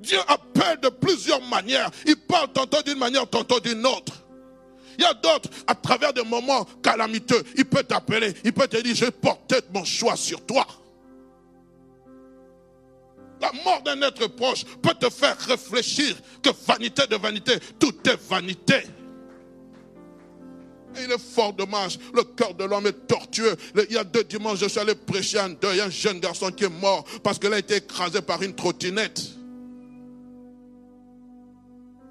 Speaker 1: Dieu appelle de plusieurs manières. Il parle tantôt d'une manière, tantôt d'une autre. Il y a d'autres, à travers des moments calamiteux, il peut t'appeler, il peut te dire, je porté mon choix sur toi. La mort d'un être proche peut te faire réfléchir que vanité de vanité, tout est vanité. Il est fort dommage. Le cœur de l'homme est tortueux. Il y a deux dimanches, je suis allé prêcher un deuil, un jeune garçon qui est mort parce qu'il a été écrasé par une trottinette.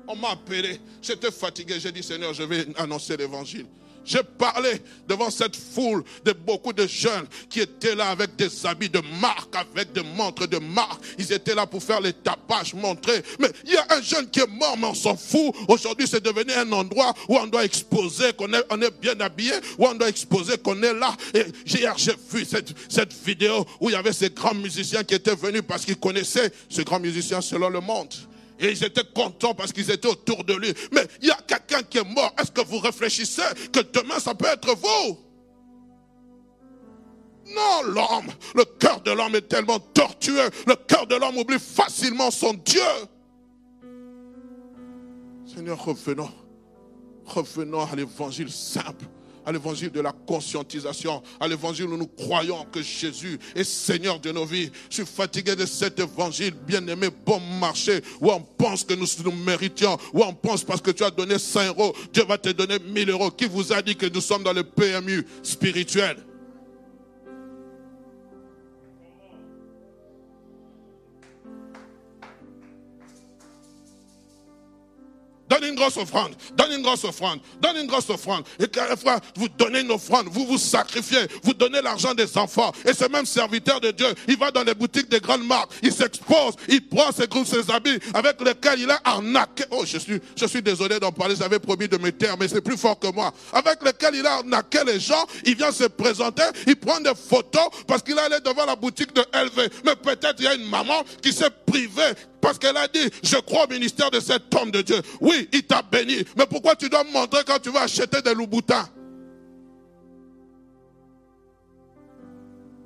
Speaker 1: On m'a appelé. J'étais fatigué. J'ai dit, Seigneur, je vais annoncer l'évangile. J'ai parlé devant cette foule de beaucoup de jeunes qui étaient là avec des habits de marque, avec des montres de marque. Ils étaient là pour faire les tapages, montrer. Mais il y a un jeune qui est mort, mais on s'en fout. Aujourd'hui, c'est devenu un endroit où on doit exposer qu'on est, on est bien habillé, où on doit exposer qu'on est là. Et hier, j'ai vu cette, cette vidéo où il y avait ces grands musiciens qui étaient venus parce qu'ils connaissaient ce grand musicien selon le monde. Et ils étaient contents parce qu'ils étaient autour de lui. Mais il y a quelqu'un qui est mort. Est-ce que vous réfléchissez que demain ça peut être vous? Non, l'homme, le cœur de l'homme est tellement tortueux. Le cœur de l'homme oublie facilement son Dieu. Seigneur, revenons. Revenons à l'évangile simple à l'évangile de la conscientisation, à l'évangile où nous croyons que Jésus est Seigneur de nos vies. Je suis fatigué de cet évangile, bien-aimé, bon marché, où on pense que nous nous méritions, où on pense parce que tu as donné 5 euros, Dieu va te donner 1000 euros. Qui vous a dit que nous sommes dans le PMU spirituel? Donne une grosse offrande. Donne une grosse offrande. Donne une grosse offrande. Et fois, vous donnez une offrande. Vous vous sacrifiez. Vous donnez l'argent des enfants. Et ce même serviteur de Dieu, il va dans les boutiques des grandes marques. Il s'expose. Il prend ses groupes, ses habits avec lesquels il a arnaqué. Oh, je suis, je suis désolé d'en parler. J'avais promis de me taire, mais c'est plus fort que moi. Avec lesquels il a arnaqué les gens. Il vient se présenter. Il prend des photos parce qu'il allait devant la boutique de LV. Mais peut-être il y a une maman qui s'est privée parce qu'elle a dit, je crois au ministère de cet homme de Dieu. Oui, il t'a béni. Mais pourquoi tu dois montrer quand tu vas acheter des louboutins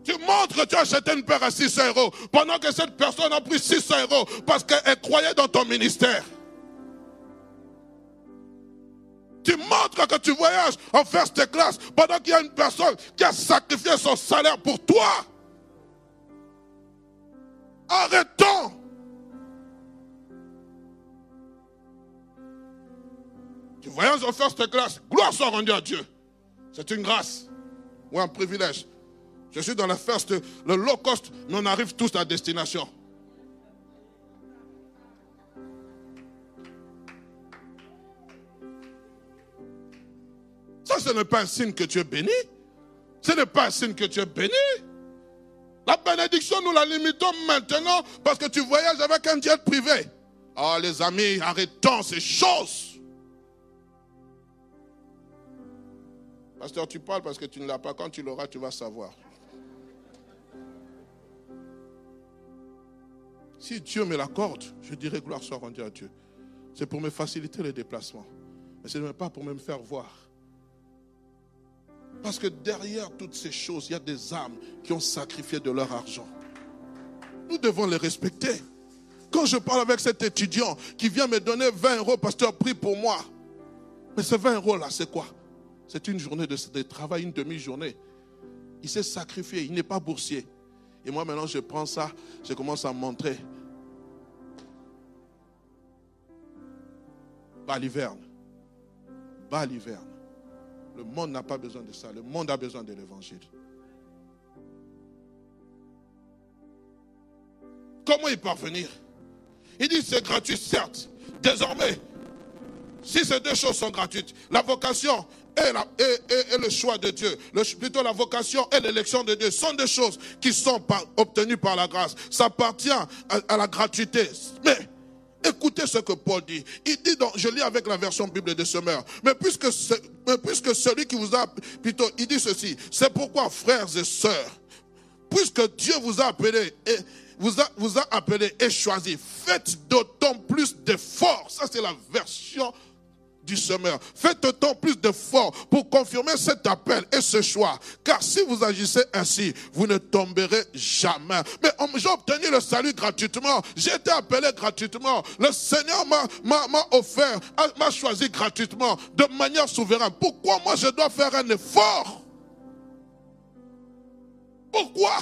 Speaker 1: Tu montres que tu as acheté une paire à 600 euros pendant que cette personne a pris 600 euros parce qu'elle croyait dans ton ministère. Tu montres que tu voyages en first class pendant qu'il y a une personne qui a sacrifié son salaire pour toi. Arrêtons. Tu voyages en first class. Gloire soit rendue à Dieu. C'est une grâce ou un privilège. Je suis dans la first, le low cost, mais on arrive tous à destination. Ça, ce n'est pas un signe que tu es béni. Ce n'est pas un signe que tu es béni. La bénédiction, nous la limitons maintenant parce que tu voyages avec un jet privé. Ah, oh, les amis, arrêtons ces choses. Pasteur, tu parles parce que tu ne l'as pas. Quand tu l'auras, tu vas savoir. Si Dieu me l'accorde, je dirai gloire soit rendue à Dieu. C'est pour me faciliter les déplacements. Mais ce n'est pas pour me faire voir. Parce que derrière toutes ces choses, il y a des âmes qui ont sacrifié de leur argent. Nous devons les respecter. Quand je parle avec cet étudiant qui vient me donner 20 euros, pasteur, prie pour moi. Mais ces 20 euros là, c'est quoi? C'est une journée de, travail, une demi-journée. Il s'est sacrifié, il n'est pas boursier. Et moi maintenant, je prends ça, je commence à montrer. Pas l'hiverne. baliverne. Le monde n'a pas besoin de ça. Le monde a besoin de l'évangile. Comment y parvenir? Il dit c'est gratuit, certes. Désormais, si ces deux choses sont gratuites, la vocation et, le choix de Dieu, plutôt la vocation et l'élection de Dieu, sont des choses qui sont obtenues par la grâce. Ça appartient à, la gratuité. Mais Écoutez ce que Paul dit. Il dit, donc, je lis avec la version Bible de Semeur, mais puisque, mais puisque celui qui vous a, plutôt, il dit ceci, c'est pourquoi, frères et sœurs, puisque Dieu vous a appelé et vous a, vous a appelé et choisi, faites d'autant plus d'efforts. Ça, c'est la version du semeur. Faites autant plus d'efforts pour confirmer cet appel et ce choix. Car si vous agissez ainsi, vous ne tomberez jamais. Mais j'ai obtenu le salut gratuitement. J'ai été appelé gratuitement. Le Seigneur m'a offert, m'a choisi gratuitement, de manière souveraine. Pourquoi moi je dois faire un effort? Pourquoi?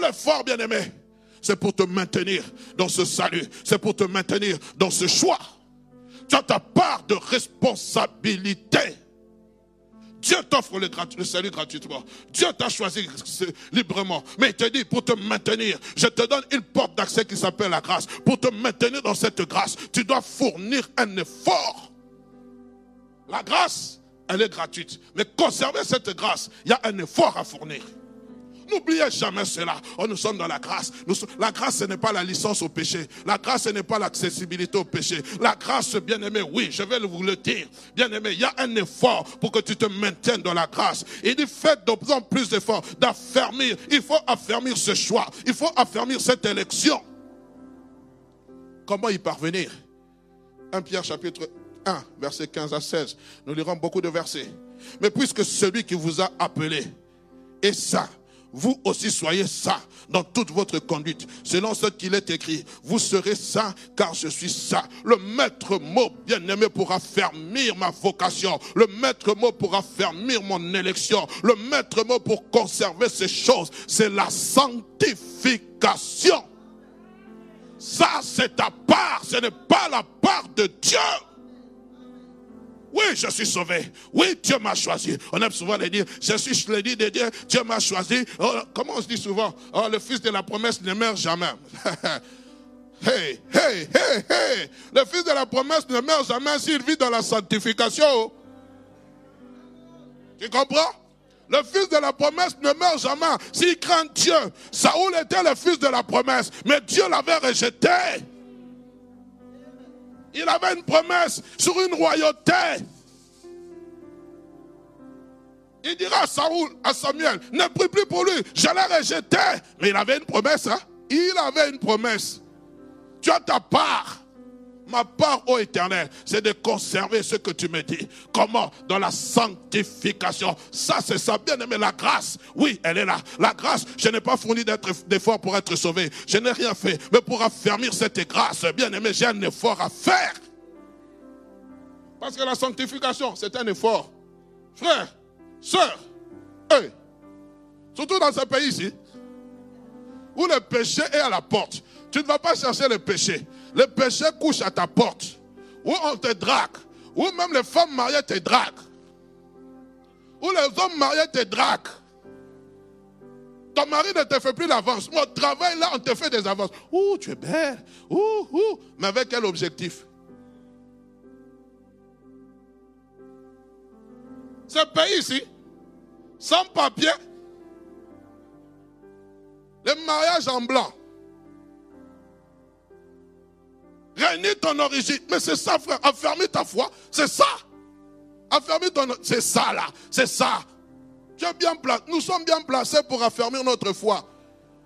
Speaker 1: L'effort, bien-aimé, c'est pour te maintenir dans ce salut. C'est pour te maintenir dans ce choix. Tu as ta part de responsabilité. Dieu t'offre le, salut gratuitement. Dieu t'a choisi librement. Mais il te dit, pour te maintenir, je te donne une porte d'accès qui s'appelle la grâce. Pour te maintenir dans cette grâce, tu dois fournir un effort. La grâce, elle est gratuite. Mais conserver cette grâce, il y a un effort à fournir. N'oubliez jamais cela. Oh, nous sommes dans la grâce. la grâce, ce n'est pas la licence au péché. La grâce, ce n'est pas l'accessibilité au péché. La grâce, bien aimé, oui, je vais vous le dire. Bien aimé, il y a un effort pour que tu te maintiennes dans la grâce. Il dit, faites de plus en plus d'efforts d'affermir. Il faut affermir ce choix. Il faut affermir cette élection. Comment y parvenir? 1 Pierre chapitre 1, verset 15 à 16. Nous lirons beaucoup de versets. Mais puisque celui qui vous a appelé est ça, vous aussi soyez ça dans toute votre conduite. Selon ce qu'il est écrit, vous serez ça car je suis ça. Le maître mot bien-aimé pour affermir ma vocation. Le maître mot pour affermir mon élection. Le maître mot pour conserver ces choses, c'est la sanctification. Ça, c'est ta part, ce n'est pas la part de Dieu. Oui, je suis sauvé. Oui, Dieu m'a choisi. On aime souvent le dire, je suis, le dis de Dieu, Dieu m'a choisi. Oh, comment on se dit souvent, oh, le fils de la promesse ne meurt jamais. hey, hey, hey, hey. Le fils de la promesse ne meurt jamais s'il vit dans la sanctification. Tu comprends? Le fils de la promesse ne meurt jamais s'il craint Dieu. Saoul était le fils de la promesse, mais Dieu l'avait rejeté. Il avait une promesse sur une royauté. Il dira à Saoul, à Samuel, ne prie plus pour lui, je l'ai rejeté. Mais il avait une promesse, hein? Il avait une promesse. Tu as ta part. Ma part, ô éternel, c'est de conserver ce que tu me dis. Comment? Dans la sanctification. Ça, c'est ça. Bien aimé, la grâce, oui, elle est là. La grâce, je n'ai pas fourni d'effort pour être sauvé. Je n'ai rien fait. Mais pour affermir cette grâce, bien aimé, j'ai un effort à faire. Parce que la sanctification, c'est un effort. Frère, soeur, surtout dans ce pays ici, où le péché est à la porte. Tu ne vas pas chercher le péché. Le péché couche à ta porte. Où on te drague. Où même les femmes mariées te draguent. Où les hommes mariés te draguent. Ton mari ne te fait plus l'avance. Mon travail là, on te fait des avances. Ouh, tu es belle. Ouh, ouh. Mais avec quel objectif? Ce pays ici, sans papier, le mariage en blanc. Réunis ton origine. Mais c'est ça, frère. Affermis ta foi. C'est ça. Affermis ton. C'est ça, là. C'est ça. Tu es bien placé. Nous sommes bien placés pour affermir notre foi.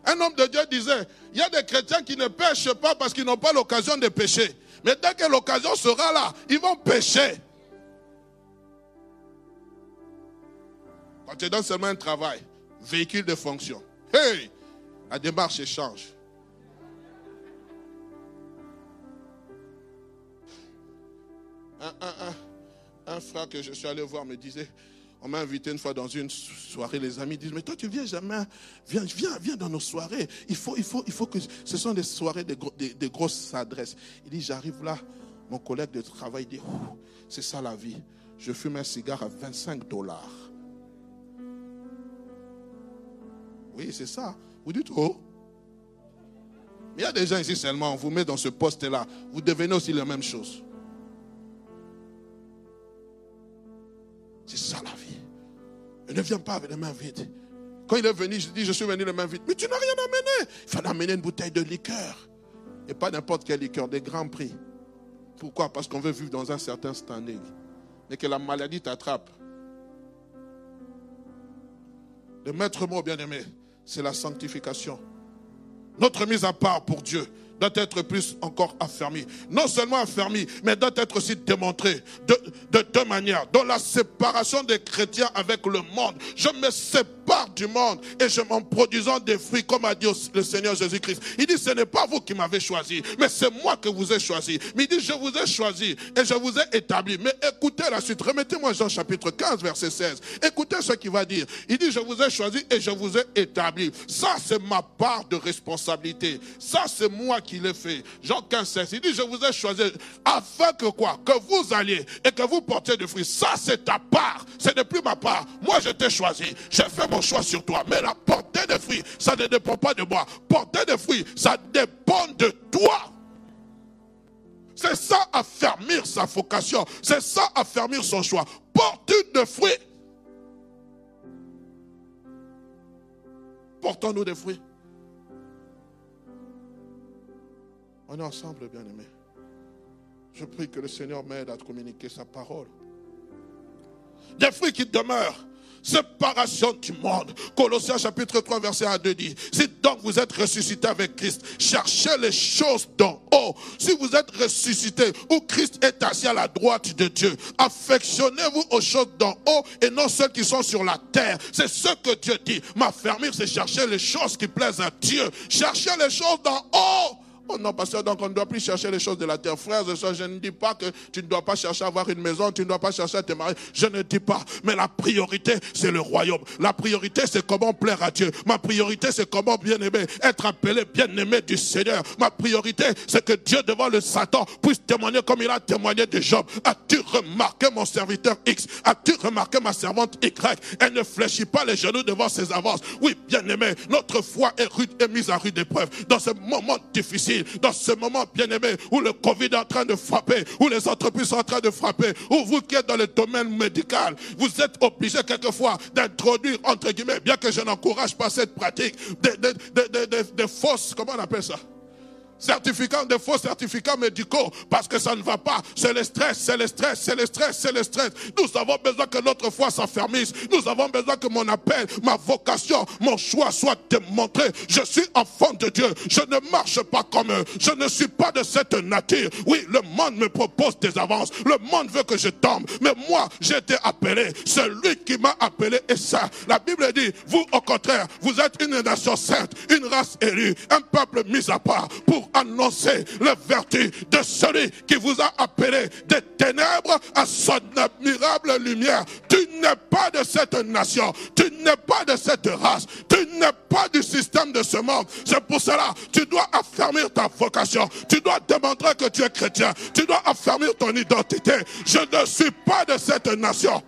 Speaker 1: Un homme de Dieu disait il y a des chrétiens qui ne pêchent pas parce qu'ils n'ont pas l'occasion de pécher. Mais dès que l'occasion sera là, ils vont pécher. Quand tu donnes seulement un travail, véhicule de fonction, hey, la démarche change. Un, frère que je suis allé voir me disait, on m'a invité une fois dans une soirée, les amis disent, mais toi tu viens jamais, viens, viens, viens dans nos soirées. Il faut que ce sont des soirées de, grosses adresses. Il dit, j'arrive là, Mon collègue de travail dit, c'est ça la vie. Je fume un cigare à 25 dollars. Oui, c'est ça. Vous dites, oh. Mais il y a des gens ici seulement, on vous met dans ce poste-là. Vous devenez aussi la même chose. C'est ça la vie. Il ne vient pas avec les mains vides. Quand il est venu, je dis, je suis venu les mains vides. Mais tu n'as rien amené. Il fallait amener une bouteille de liqueur. Et pas n'importe quel liqueur, des grands prix. Pourquoi? Parce qu'on veut vivre dans un certain standing. Mais que la maladie t'attrape. Le maître mot, bien aimé, c'est la sanctification. Notre mise à part pour Dieu doit être plus encore affermi. Non seulement affermi, mais doit être aussi démontré de, de deux manières. Dans la séparation des chrétiens avec le monde, je me sépare du monde et je m'en produisant des fruits, comme a dit le Seigneur Jésus-Christ. Il dit, ce n'est pas vous qui m'avez choisi, mais c'est moi que vous ai choisi. Mais il dit, je vous ai choisi et je vous ai établi. Mais écoutez la suite. Remettez-moi Jean chapitre 15, verset 16. Écoutez ce qu'il va dire. Il dit, je vous ai choisi et je vous ai établi. Ça, c'est ma part de responsabilité. Ça, c'est moi qui l'ai fait. Jean 15, 16. Il dit, je vous ai choisi afin que quoi? Que vous alliez et que vous portiez du fruit. Ça, c'est ta part. Ce n'est plus ma part. Moi, je t'ai choisi. J'ai fait mon choix sur toi. Mais la portée des fruits, ça ne dépend pas de moi. Porter des fruits, ça dépend de toi. C'est ça affermir sa vocation. C'est ça affermir son choix. Porte de fruits. Portons-nous des fruits. On est ensemble, bien-aimés. Je prie que le Seigneur m'aide à communiquer sa parole. Des fruits qui demeurent. Séparation du monde. Colossiens chapitre 3 verset 1 2 dit, si donc vous êtes ressuscité avec Christ, cherchez les choses d'en haut. Si vous êtes ressuscité, où Christ est assis à la droite de Dieu, affectionnez-vous aux choses d'en haut et non celles qui sont sur la terre. C'est ce que Dieu dit. M'affermir, c'est chercher les choses qui plaisent à Dieu. Cherchez les choses d'en haut. Oh non, pasteur, donc on ne doit plus chercher les choses de la terre. Frères et sœurs, je ne dis pas que tu ne dois pas chercher à avoir une maison, tu ne dois pas chercher à te marier. Je ne dis pas. Mais la priorité, c'est le royaume. La priorité, c'est comment plaire à Dieu. Ma priorité, c'est comment bien aimer, être appelé bien aimé du Seigneur. Ma priorité, c'est que Dieu devant le Satan puisse témoigner comme il a témoigné de Job. As-tu remarqué mon serviteur X? As-tu remarqué ma servante Y? Elle ne fléchit pas les genoux devant ses avances. Oui, bien aimé, notre foi est, rude, est mise à rude épreuve. Dans ce moment difficile, dans ce moment bien-aimé où le Covid est en train de frapper, où les entreprises sont en train de frapper, où vous qui êtes dans le domaine médical, vous êtes obligé quelquefois d'introduire, entre guillemets, bien que je n'encourage pas cette pratique, des, fausses, comment on appelle ça? Certificats, de faux certificats médicaux, parce que ça ne va pas. C'est le stress, c'est le stress, c'est le stress, c'est le stress. Nous avons besoin que notre foi s'affermisse. Nous avons besoin que mon appel, ma vocation, mon choix soit démontré. Je suis enfant de Dieu. Je ne marche pas comme eux. Je ne suis pas de cette nature. Oui, le monde me propose des avances. Le monde veut que je tombe. Mais moi, j'ai été appelé. C'est lui qui m'a appelé et ça. La Bible dit, vous au contraire, vous êtes une nation sainte, une race élue, un peuple mis à part annoncer la vertu de celui qui vous a appelé des ténèbres à son admirable lumière. Tu n'es pas de cette nation, tu n'es pas de cette race, tu n'es pas du système de ce monde. C'est pour cela, tu dois affermir ta vocation, tu dois démontrer que tu es chrétien, tu dois affermir ton identité. Je ne suis pas de cette nation.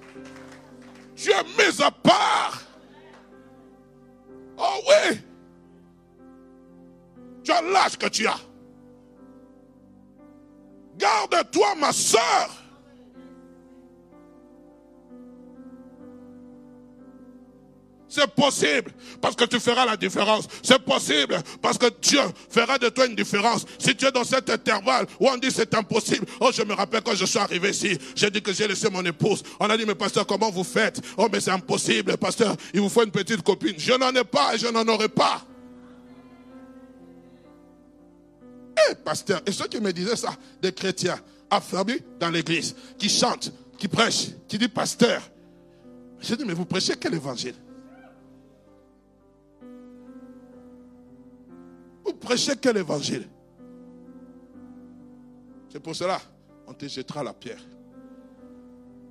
Speaker 1: Tu es mis à part. Oh oui. L'âge que tu as. Garde-toi, ma soeur. C'est possible parce que tu feras la différence. C'est possible parce que Dieu fera de toi une différence. Si tu es dans cet intervalle où on dit c'est impossible. Oh, je me rappelle quand je suis arrivé ici, j'ai dit que j'ai laissé mon épouse. On a dit, mais pasteur, comment vous faites? Oh, mais c'est impossible, pasteur. Il vous faut une petite copine. Je n'en ai pas et je n'en aurai pas. Pasteur, et ceux qui me disaient ça, des chrétiens affermis dans l'église, qui chantent, qui prêchent, qui disent pasteur. J'ai dit, mais vous prêchez quel évangile? Vous prêchez quel évangile? C'est pour cela, on te jettera la pierre.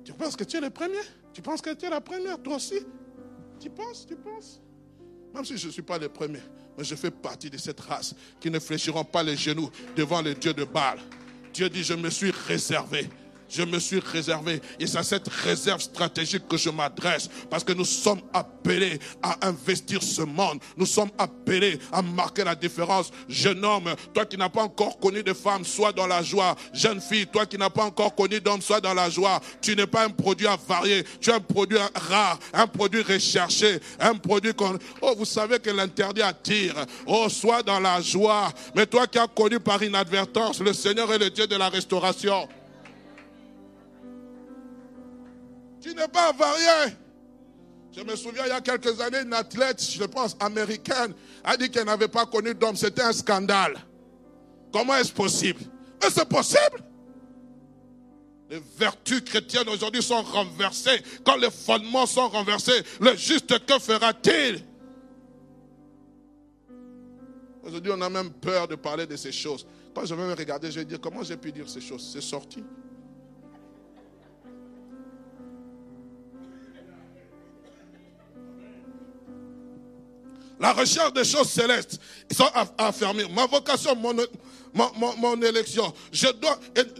Speaker 1: Tu penses que tu es le premier? Tu penses que tu es la première, toi aussi? Tu penses, tu penses? Même si je ne suis pas le premier je fais partie de cette race qui ne fléchiront pas les genoux devant les dieux de Baal. Dieu dit, je me suis réservé je me suis réservé. Et c'est à cette réserve stratégique que je m'adresse. Parce que nous sommes appelés à investir ce monde. Nous sommes appelés à marquer la différence. Jeune homme, toi qui n'as pas encore connu de femme, sois dans la joie. Jeune fille, toi qui n'as pas encore connu d'homme, sois dans la joie. Tu n'es pas un produit à varier. Tu es un produit rare, un produit recherché, un produit qu'on... Oh, vous savez que l'interdit attire. Oh, sois dans la joie. Mais toi qui as connu par inadvertance, le Seigneur est le Dieu de la restauration. Tu n'es pas avarié. Je me souviens, il y a quelques années, une athlète, je pense, américaine, a dit qu'elle n'avait pas connu d'homme. C'était un scandale. Comment est-ce possible? Mais c'est possible. Les vertus chrétiennes aujourd'hui sont renversées. Quand les fondements sont renversés, le juste que fera-t-il? Aujourd'hui, on a même peur de parler de ces choses. Quand je vais me regarder, je vais dire, comment j'ai pu dire ces choses? C'est sorti. La recherche des choses célestes sont affermir. Ma vocation, mon, mon, élection. Je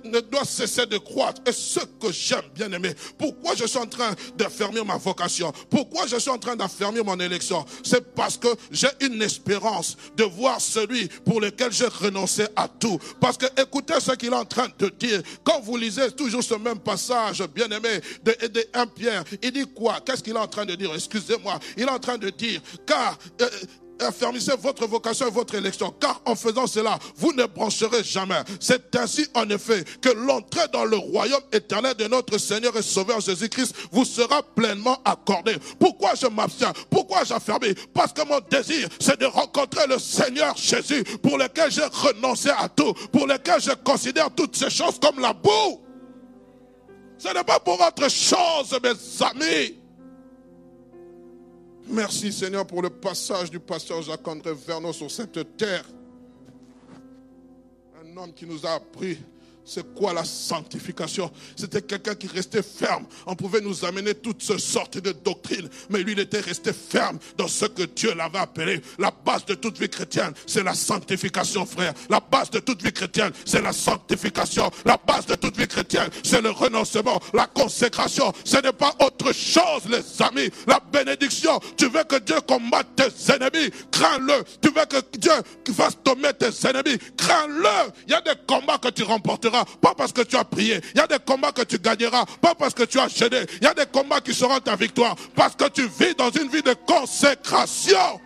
Speaker 1: ne dois cesser de croître. Et ce que j'aime, bien aimé, pourquoi je suis en train d'affermir ma vocation? Pourquoi je suis en train d'affermir mon élection? C'est parce que j'ai une espérance de voir celui pour lequel j'ai renoncé à tout. Parce que écoutez ce qu'il est en train de dire. Quand vous lisez toujours ce même passage, bien aimé, de, de 1 Pierre, il dit quoi? Qu'est-ce qu'il est en train de dire? Excusez-moi. Il est en train de dire, car euh, affermissez votre vocation et votre élection, car en faisant cela, vous ne brancherez jamais. C'est ainsi, en effet, que l'entrée dans le royaume éternel de notre Seigneur et Sauveur Jésus-Christ vous sera pleinement accordée. Pourquoi je m'abstiens? Pourquoi j'affermis? Parce que mon désir, c'est de rencontrer le Seigneur Jésus, pour lequel j'ai renoncé à tout, pour lequel je considère toutes ces choses comme la boue. Ce n'est pas pour autre chose, mes amis. Merci Seigneur pour le passage du pasteur Jacques-André Vernon sur cette terre. Un homme qui nous a appris c'est quoi la sanctification? C'était quelqu'un qui restait ferme. On pouvait nous amener toutes sortes de doctrines, mais lui, il était resté ferme dans ce que Dieu l'avait appelé. La base de toute vie chrétienne, c'est la sanctification, frère. La base de toute vie chrétienne, c'est la sanctification. La base de toute vie chrétienne, c'est le renoncement, la consécration. Ce n'est pas autre chose, les amis. La bénédiction. Tu veux que Dieu combatte tes ennemis, crains-le. Tu veux que Dieu fasse tomber tes ennemis, crains-le. Il y a des combats que tu remporteras pas parce que tu as prié. Il y a des combats que tu gagneras, pas parce que tu as gêné. Il y a des combats qui seront ta victoire, parce que tu vis dans une vie de consécration.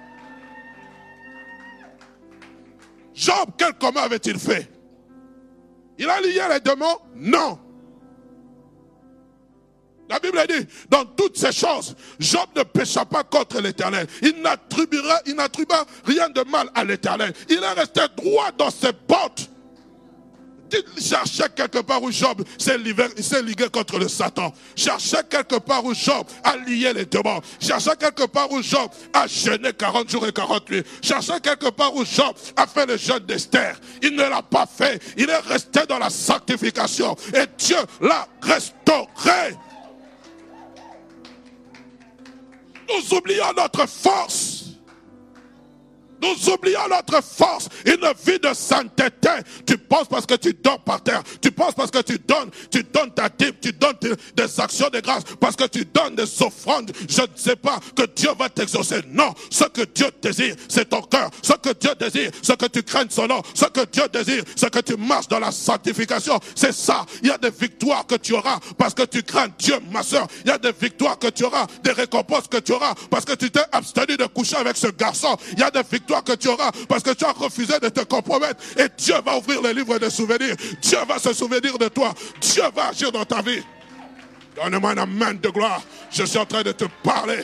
Speaker 1: Job, quel combat avait-il fait? Il a lié les démons Non. La Bible dit, dans toutes ces choses, Job ne pécha pas contre l'éternel. Il n'attribuera rien de mal à l'éternel. Il est resté droit dans ses bottes cherchait quelque part où Job s'est ligué contre le Satan. Cherchait quelque part où Job a lié les démons. Cherchait quelque part où Job a gêné 40 jours et 40 nuits. Cherchait quelque part où Job a fait le jeûne d'Esther. Il ne l'a pas fait. Il est resté dans la sanctification. Et Dieu l'a restauré. Nous oublions notre force. Nous oublions notre force, une vie de sainteté. Tu penses parce que tu dors par terre. Tu penses parce que tu donnes, tu donnes ta type, tu donnes des actions de grâce, parce que tu donnes des offrandes. Je ne sais pas que Dieu va t'exaucer. Non, ce que Dieu désire, c'est ton cœur. Ce que Dieu désire, c'est que tu craignes son nom. Ce que Dieu désire, c'est que tu marches dans la sanctification. C'est ça. Il y a des victoires que tu auras parce que tu crains Dieu, ma soeur. Il y a des victoires que tu auras, des récompenses que tu auras parce que tu t'es abstenu de coucher avec ce garçon. Il y a des victoires que tu auras parce que tu as refusé de te compromettre. Et Dieu va ouvrir le livre de souvenirs. Dieu va se souvenir de toi. Dieu va agir dans ta vie. Donne-moi un amen de gloire. Je suis en train de te parler.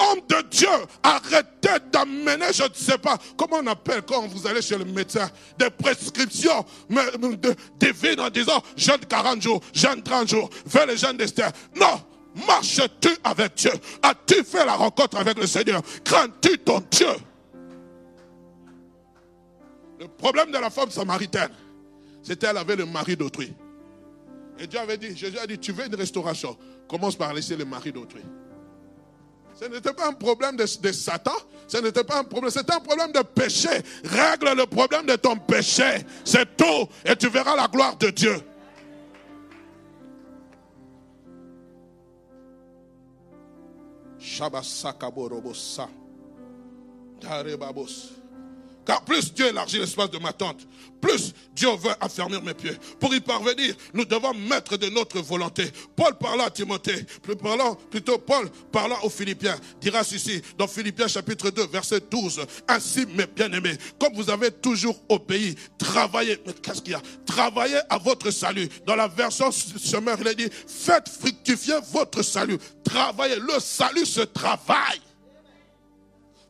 Speaker 1: homme de Dieu, arrêtez d'amener, je ne sais pas, comment on appelle quand vous allez chez le médecin, des prescriptions de, divines en disant jeûne 40 jours, jeûne 30 jours, fais le jeûne d'Esther. Non, marches-tu avec Dieu? As-tu fait la rencontre avec le Seigneur? Crains-tu ton Dieu? Le problème de la femme samaritaine, c'était qu'elle avait le mari d'autrui. Et Dieu avait dit, Jésus a dit, tu veux une restauration, commence par laisser le mari d'autrui. Ce n'était pas un problème de, de Satan, ce n'était pas un problème, c'était un problème de péché. Règle le problème de ton péché, c'est tout, et tu verras la gloire de Dieu. Car plus Dieu élargit l'espace de ma tente, plus Dieu veut affermir mes pieds. Pour y parvenir, nous devons mettre de notre volonté. Paul parla à Timothée, plus parlant, plutôt Paul parlant aux Philippiens, dira ceci dans Philippiens chapitre 2, verset 12. Ainsi, mes bien-aimés, comme vous avez toujours obéi, travaillez, mais qu'est-ce qu'il y a? Travaillez à votre salut. Dans la version semeur, il a dit, faites fructifier votre salut. Travaillez, le salut se travaille.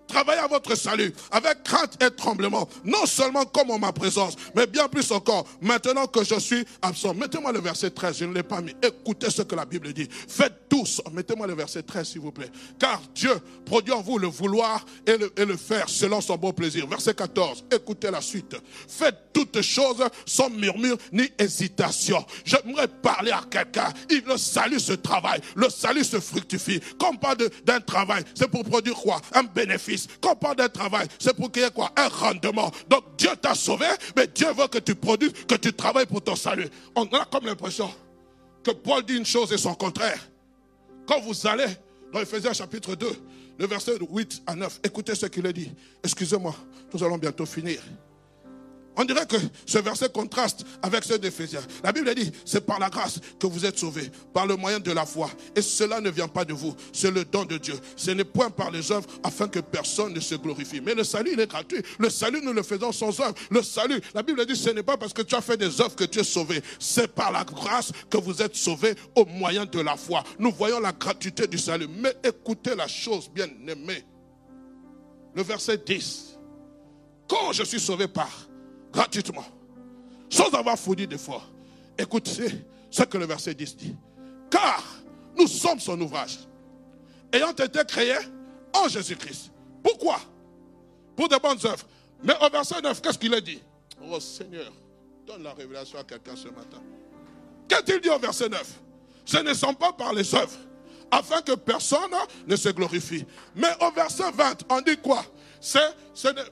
Speaker 1: Travaillez à votre salut avec crainte et tremblement, non seulement comme en ma présence, mais bien plus encore, maintenant que je suis absent. Mettez-moi le verset 13, je ne l'ai pas mis. Écoutez ce que la Bible dit. Faites tous, mettez-moi le verset 13 s'il vous plaît. Car Dieu produit en vous le vouloir et le, et le faire selon son bon plaisir. Verset 14, écoutez la suite. Faites toutes choses sans murmure ni hésitation. J'aimerais parler à quelqu'un. Le salut se travaille, le salut se fructifie. Comme pas d'un travail, c'est pour produire quoi? Un bénéfice. Quand on parle d'un travail, c'est pour qu'il y ait quoi? Un rendement. Donc Dieu t'a sauvé, mais Dieu veut que tu produises, que tu travailles pour ton salut. On a comme l'impression que Paul dit une chose et son contraire. Quand vous allez dans Ephésiens chapitre 2, le verset 8 à 9, écoutez ce qu'il a dit. Excusez-moi, nous allons bientôt finir. On dirait que ce verset contraste avec ceux d'Éphésiens. La Bible dit, c'est par la grâce que vous êtes sauvés, par le moyen de la foi. Et cela ne vient pas de vous, c'est le don de Dieu. Ce n'est point par les œuvres afin que personne ne se glorifie. Mais le salut, il est gratuit. Le salut, nous le faisons sans œuvre. Le salut, la Bible dit, ce n'est pas parce que tu as fait des œuvres que tu es sauvé. C'est par la grâce que vous êtes sauvés au moyen de la foi. Nous voyons la gratuité du salut. Mais écoutez la chose, bien aimée. Le verset 10. Quand je suis sauvé par gratuitement, sans avoir fourni d'efforts. Écoutez ce que le verset 10 dit. Car nous sommes son ouvrage, ayant été créés en Jésus-Christ. Pourquoi? Pour de bonnes œuvres. Mais au verset 9, qu'est-ce qu'il a dit? Oh Seigneur, donne la révélation à quelqu'un ce matin. Qu'est-il dit au verset 9 Ce ne sont pas par les œuvres, afin que personne ne se glorifie. Mais au verset 20, on dit quoi? C'est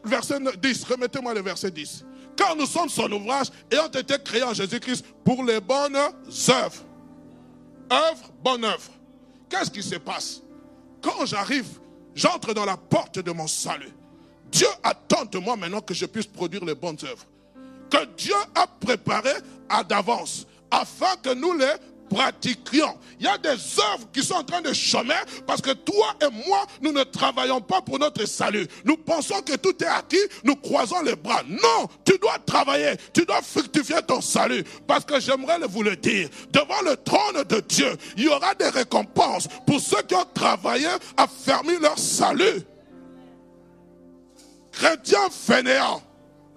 Speaker 1: verset 10. Remettez-moi le verset 10 car nous sommes son ouvrage et ont été créés en Jésus-Christ pour les bonnes œuvres. Œuvre, bonne œuvre. Qu'est-ce qui se passe? Quand j'arrive, j'entre dans la porte de mon salut. Dieu attend de moi maintenant que je puisse produire les bonnes œuvres. Que Dieu a préparé à d'avance afin que nous les pratiquions. Il y a des œuvres qui sont en train de chômer parce que toi et moi, nous ne travaillons pas pour notre salut. Nous pensons que tout est acquis, nous croisons les bras. Non, tu dois travailler, tu dois fructifier ton salut. Parce que j'aimerais vous le dire, devant le trône de Dieu, il y aura des récompenses pour ceux qui ont travaillé à fermer leur salut. Chrétien fainéant,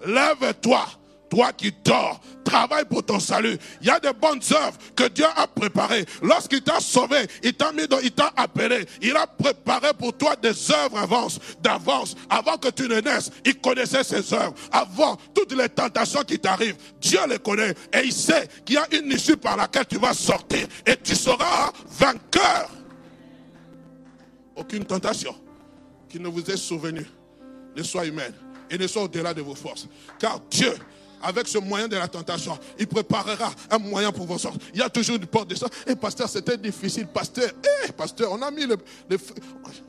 Speaker 1: lève-toi toi qui dors, travaille pour ton salut. Il y a des bonnes œuvres que Dieu a préparées. Lorsqu'il t'a sauvé, il t'a mis il t'a appelé. Il a préparé pour toi des œuvres d'avance, d'avance. Avant que tu ne naisses, il connaissait ces œuvres. Avant toutes les tentations qui t'arrivent, Dieu les connaît et il sait qu'il y a une issue par laquelle tu vas sortir et tu seras vainqueur. Aucune tentation qui ne vous est souvenue ne soit humaine et ne soit au-delà de vos forces. Car Dieu avec ce moyen de la tentation, il préparera un moyen pour vos sortir. Il y a toujours une porte de ça. Et eh, pasteur, c'était difficile. Pasteur, eh, pasteur, on a mis le.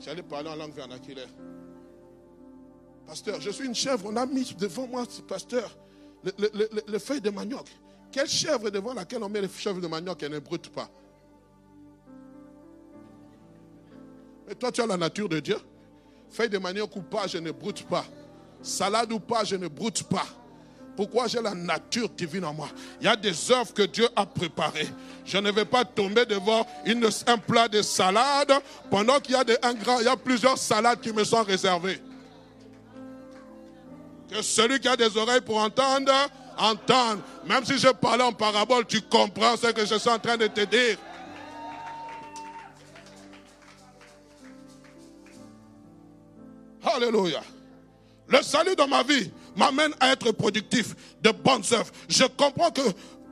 Speaker 1: J'allais parler en langue vernaculaire. Pasteur, je suis une chèvre. On a mis devant moi, pasteur, le, feuille de manioc. Quelle chèvre devant laquelle on met les chèvres de manioc et ne brute pas Mais toi, tu as la nature de Dieu. Feuille de manioc ou pas, je ne brute pas. Salade ou pas, je ne brute pas. Pourquoi j'ai la nature divine en moi? Il y a des œuvres que Dieu a préparées. Je ne vais pas tomber devant un plat de salade pendant qu'il y a des y a plusieurs salades qui me sont réservées. Que celui qui a des oreilles pour entendre, entende. Même si je parlais en parabole, tu comprends ce que je suis en train de te dire. Alléluia. Le salut dans ma vie m'amène à être productif de bonnes œuvres. Je comprends que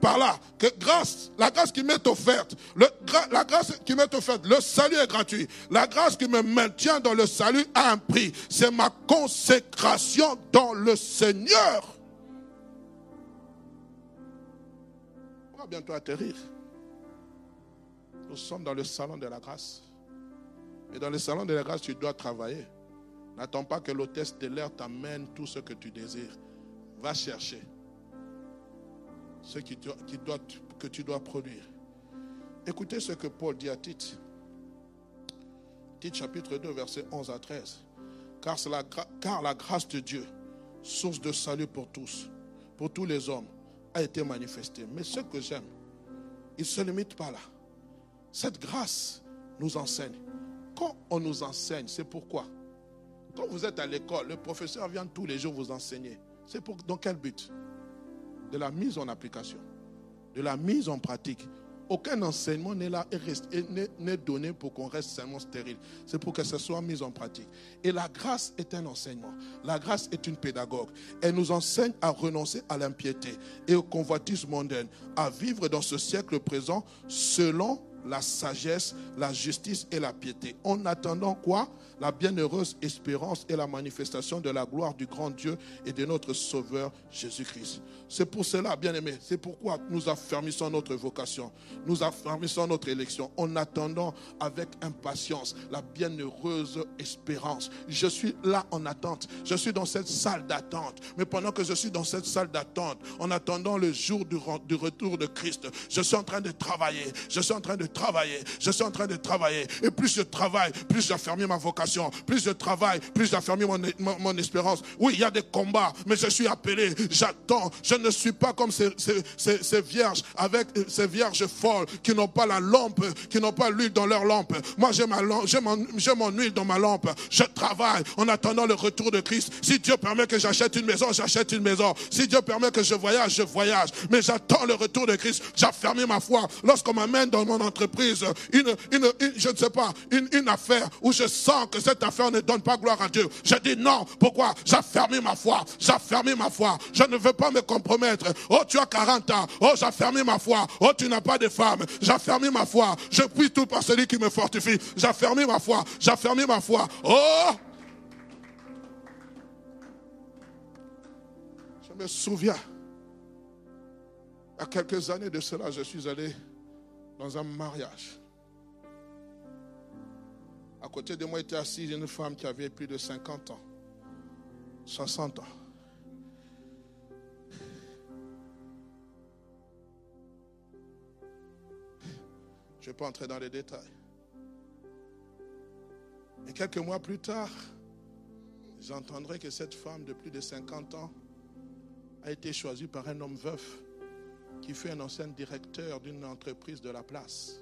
Speaker 1: par là que grâce, la grâce qui m'est offerte, le, la grâce qui m'est offerte, le salut est gratuit. La grâce qui me maintient dans le salut a un prix. C'est ma consécration dans le Seigneur. On va bientôt atterrir. Nous sommes dans le salon de la grâce. Et dans le salon de la grâce, tu dois travailler. N'attends pas que l'hôtesse de l'air t'amène tout ce que tu désires. Va chercher ce que tu dois produire. Écoutez ce que Paul dit à Tite. Tite chapitre 2, verset 11 à 13. Car, la, car la grâce de Dieu, source de salut pour tous, pour tous les hommes, a été manifestée. Mais ce que j'aime, il ne se limite pas là. Cette grâce nous enseigne. Quand on nous enseigne, c'est pourquoi? Quand vous êtes à l'école, le professeur vient tous les jours vous enseigner. C'est pour dans quel but? De la mise en application, de la mise en pratique. Aucun enseignement n'est n'est donné pour qu'on reste seulement stérile. C'est pour que ce soit mis en pratique. Et la grâce est un enseignement. La grâce est une pédagogue. Elle nous enseigne à renoncer à l'impiété et au convoitisme mondaine, à vivre dans ce siècle présent selon la sagesse, la justice et la piété. En attendant quoi? La bienheureuse espérance et la manifestation de la gloire du grand Dieu et de notre Sauveur Jésus-Christ. C'est pour cela, bien aimé, c'est pourquoi nous affermissons notre vocation, nous affermissons notre élection en attendant avec impatience la bienheureuse espérance. Je suis là en attente, je suis dans cette salle d'attente, mais pendant que je suis dans cette salle d'attente, en attendant le jour du retour de Christ, je suis en train de travailler, je suis en train de travailler. Je suis en train de travailler. Et plus je travaille, plus j'affirme ma vocation. Plus je travaille, plus j'affirme mon, mon, espérance. Oui, il y a des combats, mais je suis appelé. J'attends. Je ne suis pas comme ces, ces, vierges, avec ces vierges folles qui n'ont pas la lampe, qui n'ont pas l'huile dans leur lampe. Moi, j'ai ma mon, huile dans ma lampe. Je travaille en attendant le retour de Christ. Si Dieu permet que j'achète une maison, j'achète une maison. Si Dieu permet que je voyage, je voyage. Mais j'attends le retour de Christ. J'affirme ma foi. Lorsqu'on m'amène dans mon entreprise, entreprise, une, une, je ne sais pas, une, une affaire où je sens que cette affaire ne donne pas gloire à Dieu. Je dis non. Pourquoi? J'affermis ma foi. J'affermis ma foi. Je ne veux pas me compromettre. Oh, tu as 40 ans. Oh, j'affermis ma foi. Oh, tu n'as pas de femme. J'affermis ma foi. Je prie tout par celui qui me fortifie. J'affermis ma foi. J'affermis ma foi. Oh Je me souviens, il y a quelques années de cela, je suis allé dans un mariage. À côté de moi était assise une femme qui avait plus de 50 ans, 60 ans. Je ne vais pas entrer dans les détails. Et quelques mois plus tard, j'entendrai que cette femme de plus de 50 ans a été choisie par un homme veuf qui fut un ancien directeur d'une entreprise de la place.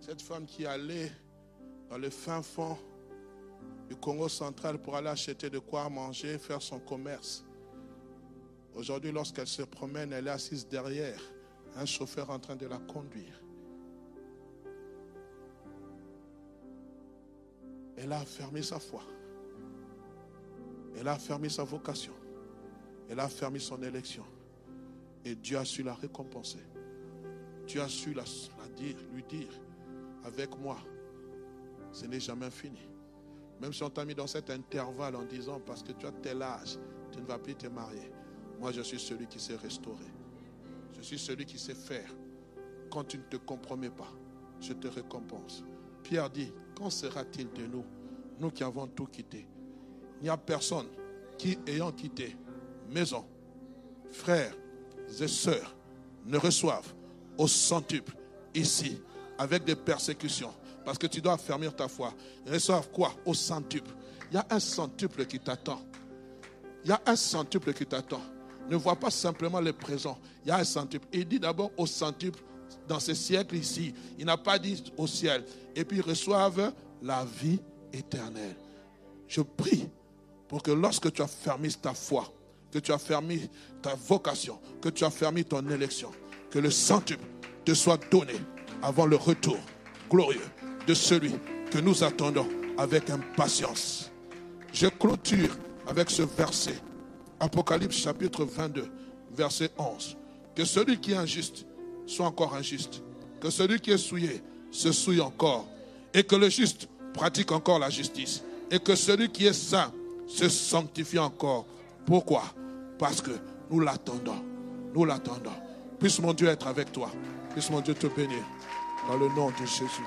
Speaker 1: Cette femme qui allait dans le fin fond du Congo central pour aller acheter de quoi manger, faire son commerce. Aujourd'hui, lorsqu'elle se promène, elle est assise derrière un chauffeur en train de la conduire. Elle a fermé sa foi. Elle a fermé sa vocation. Elle a fermé son élection. Et Dieu a su la récompenser. Dieu a su la, dire, lui dire, avec moi, ce n'est jamais fini. Même si on t'a mis dans cet intervalle en disant, parce que tu as tel âge, tu ne vas plus te marier. Moi, je suis celui qui sait restaurer. Je suis celui qui sait faire. Quand tu ne te compromets pas, je te récompense. Pierre dit, quand sera-t-il de nous, nous qui avons tout quitté? Il n'y a personne qui, ayant quitté maison, frère, et sœurs ne reçoivent au centuple ici avec des persécutions parce que tu dois affermir ta foi. Reçoivent quoi? Au centuple. Il y a un centuple qui t'attend. Il y a un centuple qui t'attend. Ne vois pas simplement le présent. Il y a un centuple. Il dit d'abord au centuple dans ce siècle ici. Il n'a pas dit au ciel. Et puis reçoivent la vie éternelle. Je prie pour que lorsque tu as fermé ta foi, que tu as fermé ta vocation, que tu as fermé ton élection, que le centuple te soit donné avant le retour glorieux de celui que nous attendons avec impatience. Je clôture avec ce verset. Apocalypse chapitre 22, verset 11. Que celui qui est injuste soit encore injuste. Que celui qui est souillé se souille encore. Et que le juste pratique encore la justice. Et que celui qui est saint se sanctifie encore. Pourquoi? Parce que nous l'attendons. Nous l'attendons. Puisse mon Dieu être avec toi. Puisse mon Dieu te bénir. Dans le nom de Jésus.